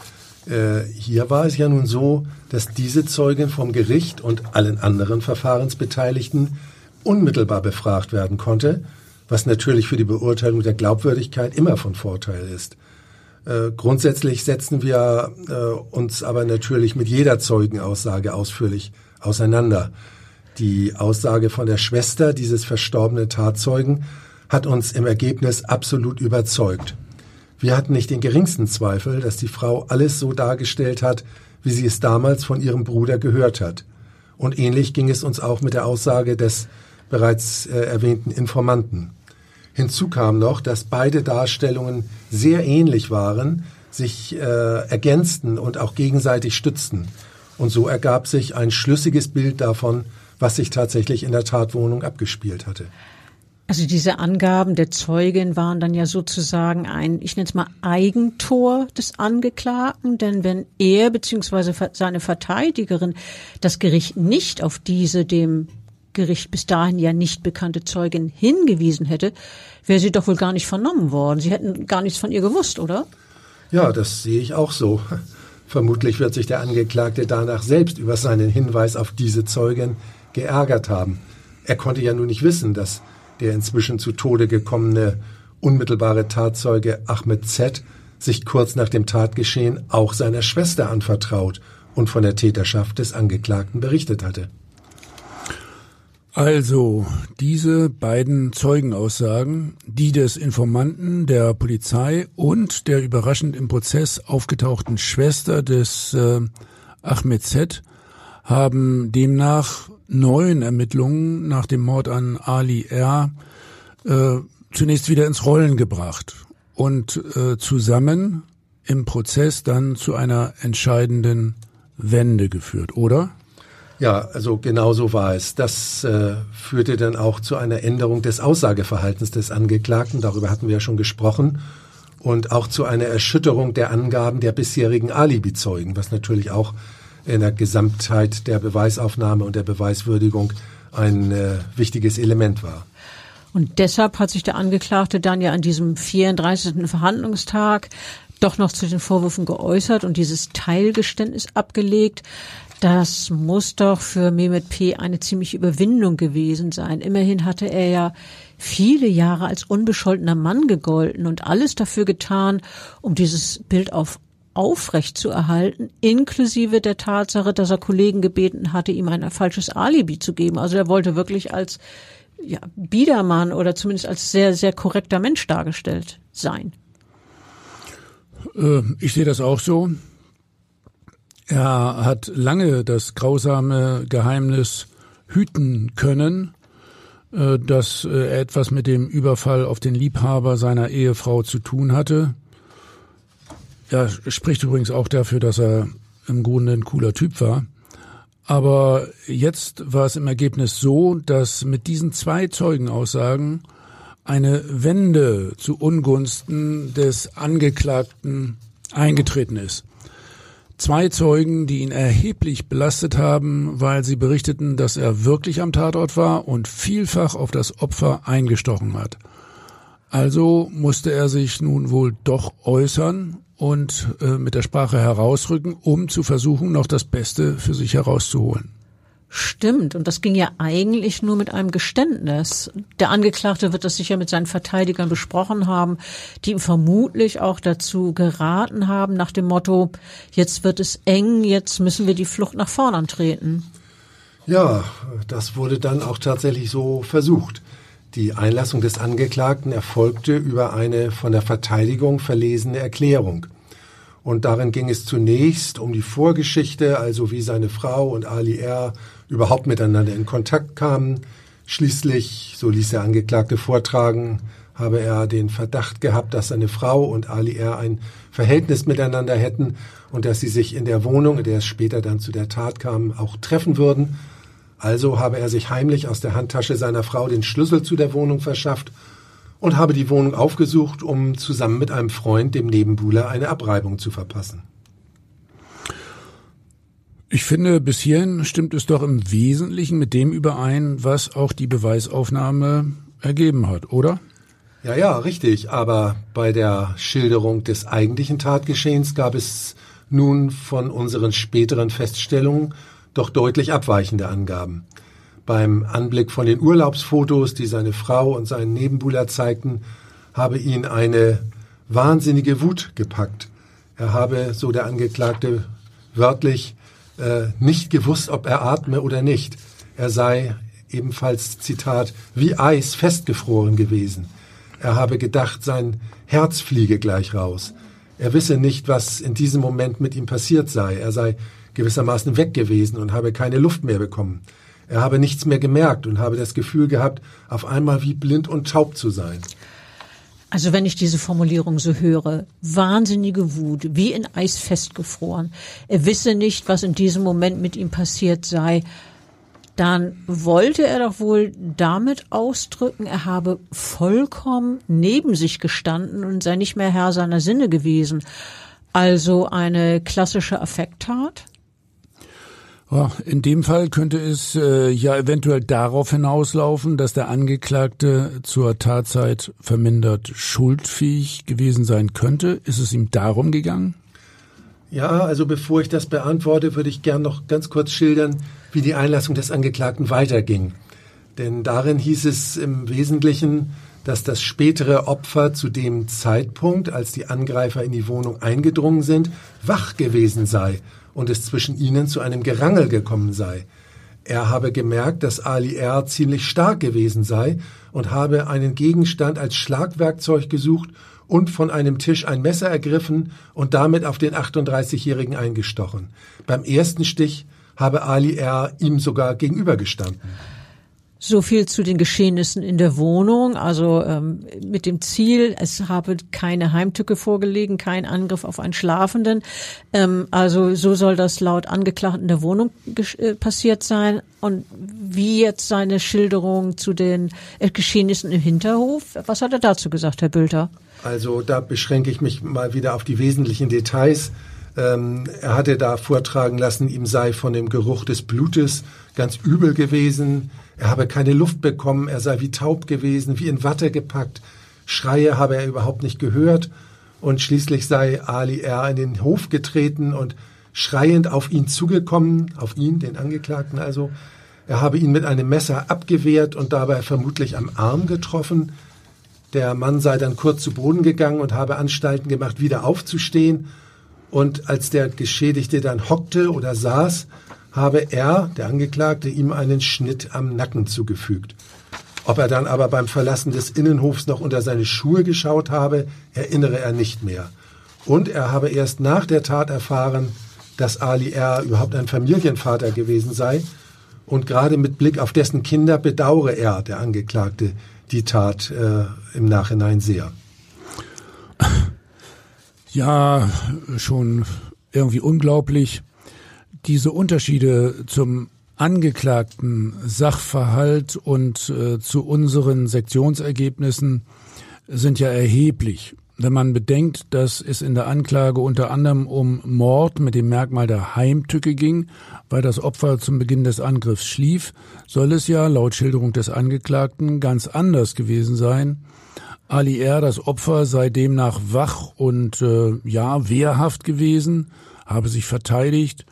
Äh, hier war es ja nun so, dass diese Zeugin vom Gericht und allen anderen Verfahrensbeteiligten unmittelbar befragt werden konnte, was natürlich für die Beurteilung der Glaubwürdigkeit immer von Vorteil ist. Äh, grundsätzlich setzen wir äh, uns aber natürlich mit jeder Zeugenaussage ausführlich auseinander. Die Aussage von der Schwester dieses verstorbenen Tatzeugen hat uns im Ergebnis absolut überzeugt. Wir hatten nicht den geringsten Zweifel, dass die Frau alles so dargestellt hat, wie sie es damals von ihrem Bruder gehört hat. Und ähnlich ging es uns auch mit der Aussage des bereits äh, erwähnten Informanten. Hinzu kam noch, dass beide Darstellungen sehr ähnlich waren, sich äh, ergänzten und auch gegenseitig stützten. Und so ergab sich ein schlüssiges Bild davon, was sich tatsächlich in der Tatwohnung abgespielt hatte. Also diese Angaben der Zeugin waren dann ja sozusagen ein, ich nenne es mal Eigentor des Angeklagten, denn wenn er bzw. seine Verteidigerin das Gericht nicht auf diese dem Gericht bis dahin ja nicht bekannte Zeugin hingewiesen hätte, wäre sie doch wohl gar nicht vernommen worden. Sie hätten gar nichts von ihr gewusst, oder? Ja, das sehe ich auch so. Vermutlich wird sich der Angeklagte danach selbst über seinen Hinweis auf diese Zeugin geärgert haben. Er konnte ja nun nicht wissen, dass der inzwischen zu Tode gekommene unmittelbare Tatzeuge Ahmed Z. sich kurz nach dem Tatgeschehen auch seiner Schwester anvertraut und von der Täterschaft des Angeklagten berichtet hatte. Also, diese beiden Zeugenaussagen, die des Informanten, der Polizei und der überraschend im Prozess aufgetauchten Schwester des äh, Ahmed Z, haben demnach neuen Ermittlungen nach dem Mord an Ali R. Äh, zunächst wieder ins Rollen gebracht und äh, zusammen im Prozess dann zu einer entscheidenden Wende geführt, oder? Ja, also genau so war es. Das äh, führte dann auch zu einer Änderung des Aussageverhaltens des Angeklagten, darüber hatten wir ja schon gesprochen, und auch zu einer Erschütterung der Angaben der bisherigen Alibi-Zeugen, was natürlich auch in der Gesamtheit der Beweisaufnahme und der Beweiswürdigung ein äh, wichtiges Element war. Und deshalb hat sich der Angeklagte dann ja an diesem 34. Verhandlungstag doch noch zu den Vorwürfen geäußert und dieses Teilgeständnis abgelegt. Das muss doch für Mehmet P. eine ziemliche Überwindung gewesen sein. Immerhin hatte er ja viele Jahre als unbescholtener Mann gegolten und alles dafür getan, um dieses Bild auf aufrecht zu erhalten, inklusive der Tatsache, dass er Kollegen gebeten hatte, ihm ein falsches Alibi zu geben. Also er wollte wirklich als ja, Biedermann oder zumindest als sehr, sehr korrekter Mensch dargestellt sein. Äh, ich sehe das auch so. Er hat lange das grausame Geheimnis hüten können, äh, dass er etwas mit dem Überfall auf den Liebhaber seiner Ehefrau zu tun hatte. Er spricht übrigens auch dafür, dass er im Grunde ein cooler Typ war. Aber jetzt war es im Ergebnis so, dass mit diesen zwei Zeugenaussagen eine Wende zu Ungunsten des Angeklagten eingetreten ist. Zwei Zeugen, die ihn erheblich belastet haben, weil sie berichteten, dass er wirklich am Tatort war und vielfach auf das Opfer eingestochen hat. Also musste er sich nun wohl doch äußern und äh, mit der Sprache herausrücken, um zu versuchen, noch das Beste für sich herauszuholen. Stimmt, und das ging ja eigentlich nur mit einem Geständnis. Der Angeklagte wird das sicher mit seinen Verteidigern besprochen haben, die ihm vermutlich auch dazu geraten haben, nach dem Motto, jetzt wird es eng, jetzt müssen wir die Flucht nach vorn antreten. Ja, das wurde dann auch tatsächlich so versucht. Die Einlassung des Angeklagten erfolgte über eine von der Verteidigung verlesene Erklärung. Und darin ging es zunächst um die Vorgeschichte, also wie seine Frau und Ali R. überhaupt miteinander in Kontakt kamen. Schließlich, so ließ der Angeklagte vortragen, habe er den Verdacht gehabt, dass seine Frau und Ali R. ein Verhältnis miteinander hätten und dass sie sich in der Wohnung, in der es später dann zu der Tat kam, auch treffen würden. Also habe er sich heimlich aus der Handtasche seiner Frau den Schlüssel zu der Wohnung verschafft und habe die Wohnung aufgesucht, um zusammen mit einem Freund, dem Nebenbuhler, eine Abreibung zu verpassen. Ich finde, bis hierhin stimmt es doch im Wesentlichen mit dem überein, was auch die Beweisaufnahme ergeben hat, oder? Ja, ja, richtig. Aber bei der Schilderung des eigentlichen Tatgeschehens gab es nun von unseren späteren Feststellungen doch deutlich abweichende Angaben. Beim Anblick von den Urlaubsfotos, die seine Frau und seinen Nebenbuhler zeigten, habe ihn eine wahnsinnige Wut gepackt. Er habe, so der Angeklagte wörtlich, äh, nicht gewusst, ob er atme oder nicht. Er sei ebenfalls, Zitat, wie Eis festgefroren gewesen. Er habe gedacht, sein Herz fliege gleich raus. Er wisse nicht, was in diesem Moment mit ihm passiert sei. Er sei gewissermaßen weg gewesen und habe keine Luft mehr bekommen. Er habe nichts mehr gemerkt und habe das Gefühl gehabt, auf einmal wie blind und taub zu sein. Also wenn ich diese Formulierung so höre, wahnsinnige Wut, wie in Eis festgefroren. Er wisse nicht, was in diesem Moment mit ihm passiert sei. Dann wollte er doch wohl damit ausdrücken, er habe vollkommen neben sich gestanden und sei nicht mehr Herr seiner Sinne gewesen. Also eine klassische Affekttat? In dem Fall könnte es äh, ja eventuell darauf hinauslaufen, dass der Angeklagte zur Tatzeit vermindert schuldfähig gewesen sein könnte. Ist es ihm darum gegangen? Ja, also bevor ich das beantworte, würde ich gern noch ganz kurz schildern, wie die Einlassung des Angeklagten weiterging. Denn darin hieß es im Wesentlichen, dass das spätere Opfer zu dem Zeitpunkt, als die Angreifer in die Wohnung eingedrungen sind, wach gewesen sei und es zwischen ihnen zu einem Gerangel gekommen sei. Er habe gemerkt, dass Ali R. ziemlich stark gewesen sei und habe einen Gegenstand als Schlagwerkzeug gesucht und von einem Tisch ein Messer ergriffen und damit auf den 38-Jährigen eingestochen. Beim ersten Stich habe Ali R. ihm sogar gegenübergestanden. So viel zu den Geschehnissen in der Wohnung, also ähm, mit dem Ziel, es habe keine Heimtücke vorgelegen, kein Angriff auf einen Schlafenden. Ähm, also so soll das laut Angeklagten in der Wohnung äh, passiert sein. Und wie jetzt seine Schilderung zu den äh, Geschehnissen im Hinterhof, was hat er dazu gesagt, Herr Bülter? Also da beschränke ich mich mal wieder auf die wesentlichen Details. Ähm, er hatte da vortragen lassen, ihm sei von dem Geruch des Blutes ganz übel gewesen. Er habe keine Luft bekommen, er sei wie taub gewesen, wie in Watte gepackt. Schreie habe er überhaupt nicht gehört. Und schließlich sei Ali R. in den Hof getreten und schreiend auf ihn zugekommen, auf ihn, den Angeklagten also. Er habe ihn mit einem Messer abgewehrt und dabei vermutlich am Arm getroffen. Der Mann sei dann kurz zu Boden gegangen und habe Anstalten gemacht, wieder aufzustehen. Und als der Geschädigte dann hockte oder saß, habe er, der Angeklagte, ihm einen Schnitt am Nacken zugefügt. Ob er dann aber beim Verlassen des Innenhofs noch unter seine Schuhe geschaut habe, erinnere er nicht mehr. Und er habe erst nach der Tat erfahren, dass Ali R. überhaupt ein Familienvater gewesen sei. Und gerade mit Blick auf dessen Kinder bedauere er, der Angeklagte, die Tat äh, im Nachhinein sehr. Ja, schon irgendwie unglaublich diese Unterschiede zum angeklagten Sachverhalt und äh, zu unseren Sektionsergebnissen sind ja erheblich. Wenn man bedenkt, dass es in der Anklage unter anderem um Mord mit dem Merkmal der Heimtücke ging, weil das Opfer zum Beginn des Angriffs schlief, soll es ja laut Schilderung des Angeklagten ganz anders gewesen sein. Ali R., das Opfer, sei demnach wach und äh, ja wehrhaft gewesen, habe sich verteidigt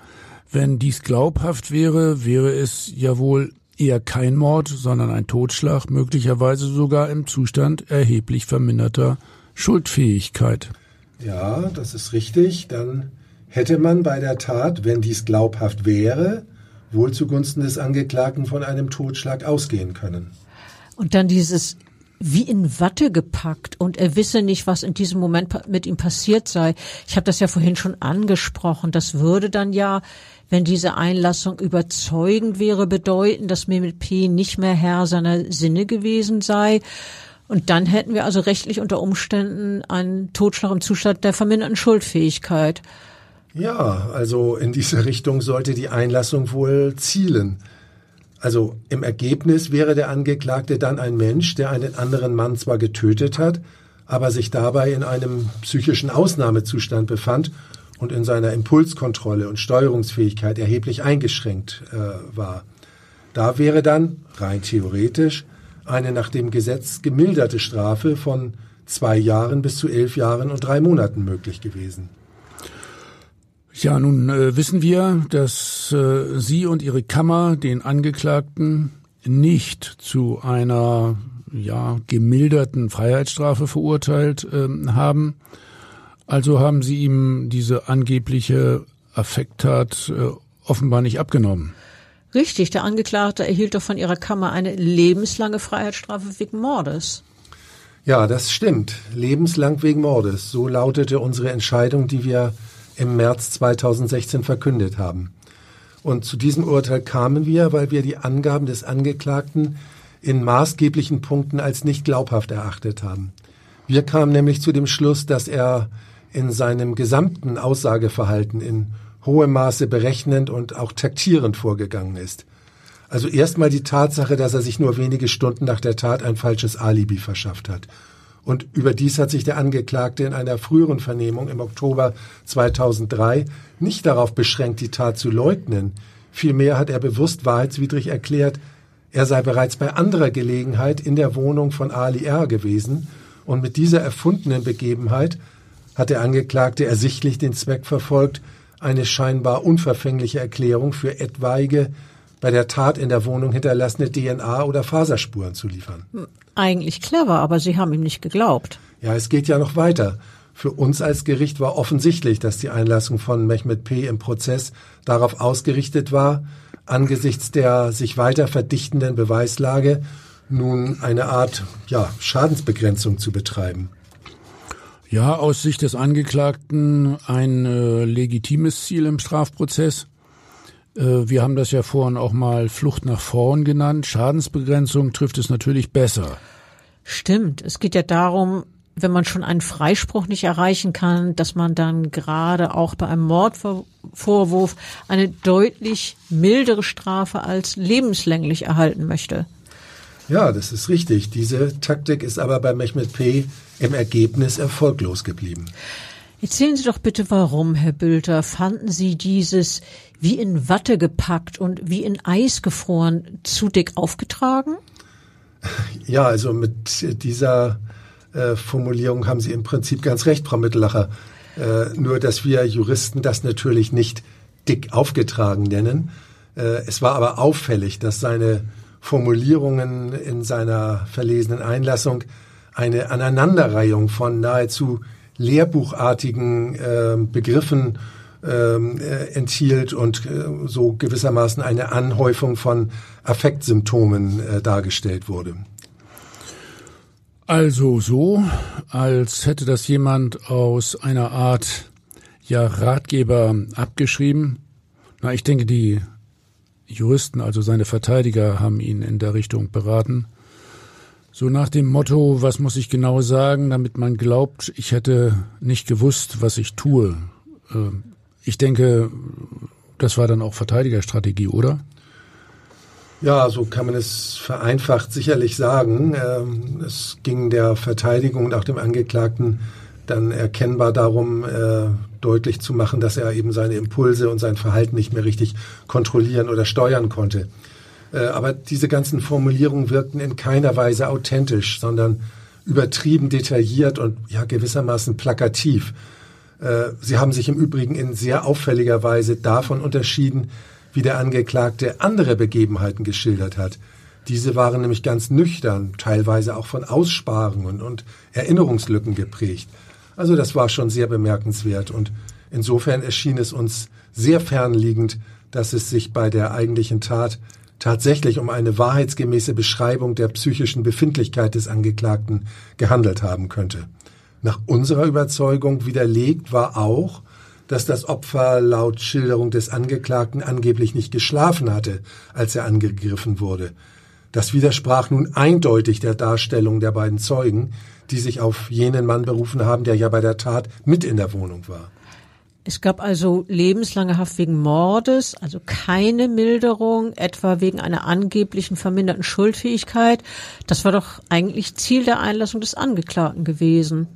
wenn dies glaubhaft wäre, wäre es ja wohl eher kein Mord, sondern ein Totschlag, möglicherweise sogar im Zustand erheblich verminderter Schuldfähigkeit. Ja, das ist richtig. Dann hätte man bei der Tat, wenn dies glaubhaft wäre, wohl zugunsten des Angeklagten von einem Totschlag ausgehen können. Und dann dieses wie in Watte gepackt und er wisse nicht, was in diesem Moment mit ihm passiert sei. Ich habe das ja vorhin schon angesprochen. Das würde dann ja wenn diese Einlassung überzeugend wäre, bedeuten, dass Mehmet P. nicht mehr Herr seiner Sinne gewesen sei. Und dann hätten wir also rechtlich unter Umständen einen Totschlag im Zustand der verminderten Schuldfähigkeit. Ja, also in diese Richtung sollte die Einlassung wohl zielen. Also im Ergebnis wäre der Angeklagte dann ein Mensch, der einen anderen Mann zwar getötet hat, aber sich dabei in einem psychischen Ausnahmezustand befand und in seiner Impulskontrolle und Steuerungsfähigkeit erheblich eingeschränkt äh, war. Da wäre dann, rein theoretisch, eine nach dem Gesetz gemilderte Strafe von zwei Jahren bis zu elf Jahren und drei Monaten möglich gewesen. Ja, nun äh, wissen wir, dass äh, Sie und Ihre Kammer den Angeklagten nicht zu einer ja gemilderten Freiheitsstrafe verurteilt äh, haben. Also haben Sie ihm diese angebliche Affekttat äh, offenbar nicht abgenommen. Richtig, der Angeklagte erhielt doch von ihrer Kammer eine lebenslange Freiheitsstrafe wegen Mordes. Ja, das stimmt. Lebenslang wegen Mordes. So lautete unsere Entscheidung, die wir im März 2016 verkündet haben. Und zu diesem Urteil kamen wir, weil wir die Angaben des Angeklagten in maßgeblichen Punkten als nicht glaubhaft erachtet haben. Wir kamen nämlich zu dem Schluss, dass er in seinem gesamten Aussageverhalten in hohem Maße berechnend und auch taktierend vorgegangen ist. Also erstmal die Tatsache, dass er sich nur wenige Stunden nach der Tat ein falsches Alibi verschafft hat. Und überdies hat sich der Angeklagte in einer früheren Vernehmung im Oktober 2003 nicht darauf beschränkt, die Tat zu leugnen. Vielmehr hat er bewusst wahrheitswidrig erklärt, er sei bereits bei anderer Gelegenheit in der Wohnung von Ali R. gewesen und mit dieser erfundenen Begebenheit hat der Angeklagte ersichtlich den Zweck verfolgt, eine scheinbar unverfängliche Erklärung für etwaige bei der Tat in der Wohnung hinterlassene DNA oder Faserspuren zu liefern. Eigentlich clever, aber Sie haben ihm nicht geglaubt. Ja, es geht ja noch weiter. Für uns als Gericht war offensichtlich, dass die Einlassung von Mehmet P. im Prozess darauf ausgerichtet war, angesichts der sich weiter verdichtenden Beweislage nun eine Art ja, Schadensbegrenzung zu betreiben. Ja, aus Sicht des Angeklagten ein äh, legitimes Ziel im Strafprozess. Äh, wir haben das ja vorhin auch mal Flucht nach vorn genannt. Schadensbegrenzung trifft es natürlich besser. Stimmt. Es geht ja darum, wenn man schon einen Freispruch nicht erreichen kann, dass man dann gerade auch bei einem Mordvorwurf eine deutlich mildere Strafe als lebenslänglich erhalten möchte. Ja, das ist richtig. Diese Taktik ist aber bei Mehmet P. im Ergebnis erfolglos geblieben. Erzählen Sie doch bitte, warum, Herr Bülter, fanden Sie dieses wie in Watte gepackt und wie in Eis gefroren zu dick aufgetragen? Ja, also mit dieser äh, Formulierung haben Sie im Prinzip ganz recht, Frau Mittellacher. Äh, nur, dass wir Juristen das natürlich nicht dick aufgetragen nennen. Äh, es war aber auffällig, dass seine Formulierungen in seiner verlesenen Einlassung eine Aneinanderreihung von nahezu lehrbuchartigen äh, Begriffen ähm, äh, enthielt und äh, so gewissermaßen eine Anhäufung von Affektsymptomen äh, dargestellt wurde. Also so, als hätte das jemand aus einer Art ja Ratgeber abgeschrieben. Na, ich denke, die Juristen, also seine Verteidiger, haben ihn in der Richtung beraten. So nach dem Motto, was muss ich genau sagen, damit man glaubt, ich hätte nicht gewusst, was ich tue. Ähm, ich denke, das war dann auch Verteidigerstrategie, oder? Ja, so kann man es vereinfacht sicherlich sagen. Ähm, es ging der Verteidigung und auch dem Angeklagten dann erkennbar darum, äh, deutlich zu machen, dass er eben seine Impulse und sein Verhalten nicht mehr richtig kontrollieren oder steuern konnte. Äh, aber diese ganzen Formulierungen wirkten in keiner Weise authentisch, sondern übertrieben detailliert und ja gewissermaßen plakativ. Äh, sie haben sich im Übrigen in sehr auffälliger Weise davon unterschieden, wie der Angeklagte andere Begebenheiten geschildert hat. Diese waren nämlich ganz nüchtern, teilweise auch von Aussparungen und Erinnerungslücken geprägt. Also das war schon sehr bemerkenswert und insofern erschien es uns sehr fernliegend, dass es sich bei der eigentlichen Tat tatsächlich um eine wahrheitsgemäße Beschreibung der psychischen Befindlichkeit des Angeklagten gehandelt haben könnte. Nach unserer Überzeugung widerlegt war auch, dass das Opfer laut Schilderung des Angeklagten angeblich nicht geschlafen hatte, als er angegriffen wurde. Das widersprach nun eindeutig der Darstellung der beiden Zeugen, die sich auf jenen Mann berufen haben, der ja bei der Tat mit in der Wohnung war. Es gab also lebenslange Haft wegen Mordes, also keine Milderung, etwa wegen einer angeblichen verminderten Schuldfähigkeit. Das war doch eigentlich Ziel der Einlassung des Angeklagten gewesen.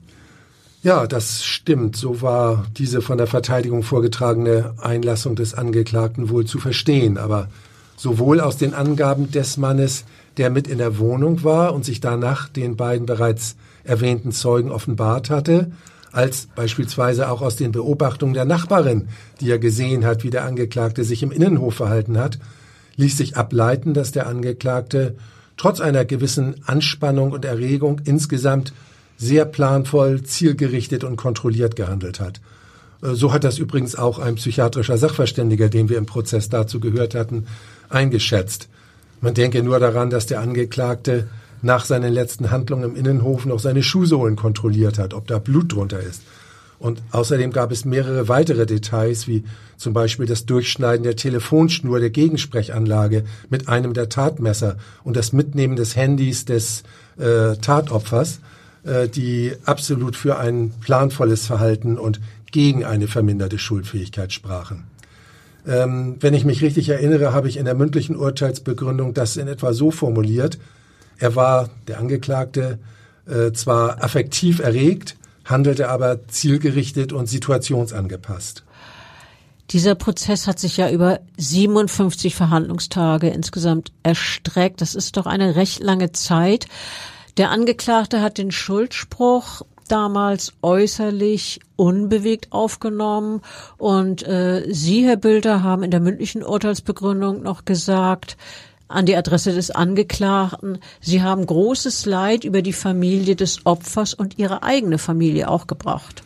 Ja, das stimmt. So war diese von der Verteidigung vorgetragene Einlassung des Angeklagten wohl zu verstehen. Aber sowohl aus den Angaben des Mannes, der mit in der Wohnung war und sich danach den beiden bereits erwähnten Zeugen offenbart hatte, als beispielsweise auch aus den Beobachtungen der Nachbarin, die er gesehen hat, wie der Angeklagte sich im Innenhof verhalten hat, ließ sich ableiten, dass der Angeklagte trotz einer gewissen Anspannung und Erregung insgesamt sehr planvoll, zielgerichtet und kontrolliert gehandelt hat. Äh, so hat das übrigens auch ein psychiatrischer Sachverständiger, den wir im Prozess dazu gehört hatten, eingeschätzt. Man denke nur daran, dass der Angeklagte nach seinen letzten Handlungen im Innenhof noch seine Schuhsohlen kontrolliert hat, ob da Blut drunter ist. Und außerdem gab es mehrere weitere Details, wie zum Beispiel das Durchschneiden der Telefonschnur der Gegensprechanlage mit einem der Tatmesser und das Mitnehmen des Handys des äh, Tatopfers, äh, die absolut für ein planvolles Verhalten und gegen eine verminderte Schuldfähigkeit sprachen. Ähm, wenn ich mich richtig erinnere, habe ich in der mündlichen Urteilsbegründung das in etwa so formuliert. Er war, der Angeklagte, äh, zwar affektiv erregt, handelte aber zielgerichtet und situationsangepasst. Dieser Prozess hat sich ja über 57 Verhandlungstage insgesamt erstreckt. Das ist doch eine recht lange Zeit. Der Angeklagte hat den Schuldspruch damals äußerlich unbewegt aufgenommen und äh, Sie, Herr Bülter, haben in der mündlichen Urteilsbegründung noch gesagt, an die Adresse des Angeklagten, Sie haben großes Leid über die Familie des Opfers und Ihre eigene Familie auch gebracht.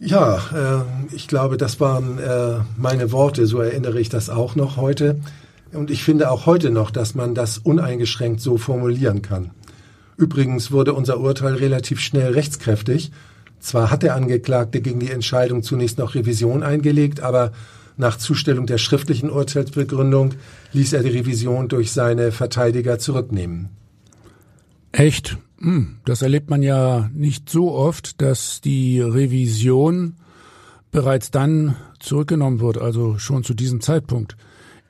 Ja, äh, ich glaube, das waren äh, meine Worte, so erinnere ich das auch noch heute. Und ich finde auch heute noch, dass man das uneingeschränkt so formulieren kann. Übrigens wurde unser Urteil relativ schnell rechtskräftig. Zwar hat der Angeklagte gegen die Entscheidung zunächst noch Revision eingelegt, aber nach Zustellung der schriftlichen Urteilsbegründung ließ er die Revision durch seine Verteidiger zurücknehmen. Echt? Hm, das erlebt man ja nicht so oft, dass die Revision bereits dann zurückgenommen wird, also schon zu diesem Zeitpunkt.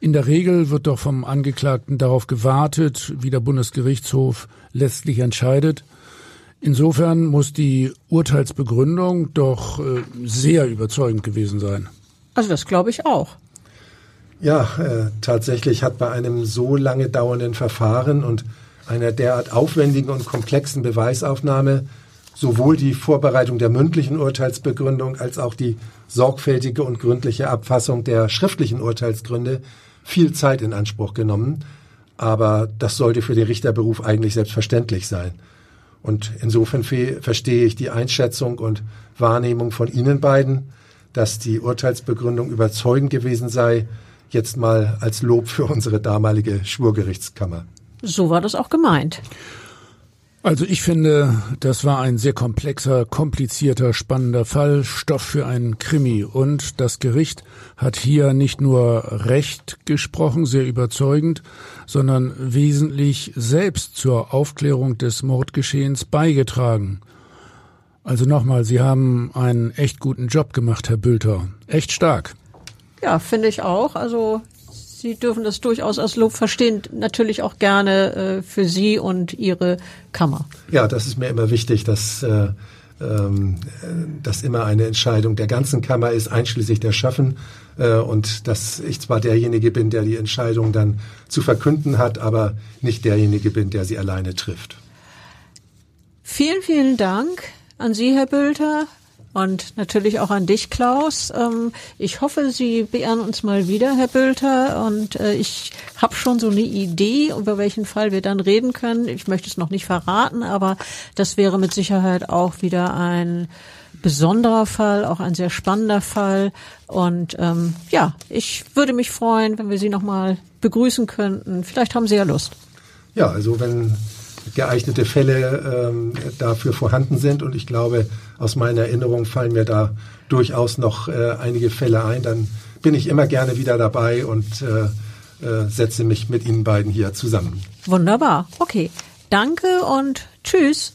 In der Regel wird doch vom Angeklagten darauf gewartet, wie der Bundesgerichtshof letztlich entscheidet. Insofern muss die Urteilsbegründung doch äh, sehr überzeugend gewesen sein. Also das glaube ich auch. Ja, äh, tatsächlich hat bei einem so lange dauernden Verfahren und einer derart aufwendigen und komplexen Beweisaufnahme sowohl die Vorbereitung der mündlichen Urteilsbegründung als auch die sorgfältige und gründliche Abfassung der schriftlichen Urteilsgründe viel Zeit in Anspruch genommen. Aber das sollte für den Richterberuf eigentlich selbstverständlich sein. Und insofern verstehe ich die Einschätzung und Wahrnehmung von Ihnen beiden, dass die Urteilsbegründung überzeugend gewesen sei, jetzt mal als Lob für unsere damalige Schwurgerichtskammer. So war das auch gemeint. Also ich finde, das war ein sehr komplexer, komplizierter, spannender Fall, Stoff für einen Krimi. Und das Gericht hat hier nicht nur Recht gesprochen, sehr überzeugend, sondern wesentlich selbst zur Aufklärung des Mordgeschehens beigetragen. Also nochmal, Sie haben einen echt guten Job gemacht, Herr Bülter. Echt stark. Ja, finde ich auch. Also Sie dürfen das durchaus als Lob verstehen, natürlich auch gerne äh, für Sie und Ihre Kammer. Ja, das ist mir immer wichtig, dass äh, ähm, dass immer eine Entscheidung der ganzen Kammer ist, einschließlich der Schaffen, äh, und dass ich zwar derjenige bin, der die Entscheidung dann zu verkünden hat, aber nicht derjenige bin, der sie alleine trifft. Vielen, vielen Dank an Sie, Herr Bülter, und natürlich auch an dich, Klaus. Ähm, ich hoffe, Sie beehren uns mal wieder, Herr Bülter. Und äh, ich habe schon so eine Idee, über welchen Fall wir dann reden können. Ich möchte es noch nicht verraten, aber das wäre mit Sicherheit auch wieder ein besonderer Fall, auch ein sehr spannender Fall. Und ähm, ja, ich würde mich freuen, wenn wir Sie nochmal begrüßen könnten. Vielleicht haben Sie ja Lust. Ja, also wenn geeignete Fälle ähm, dafür vorhanden sind. Und ich glaube, aus meiner Erinnerung fallen mir da durchaus noch äh, einige Fälle ein. Dann bin ich immer gerne wieder dabei und äh, äh, setze mich mit Ihnen beiden hier zusammen. Wunderbar. Okay. Danke und tschüss.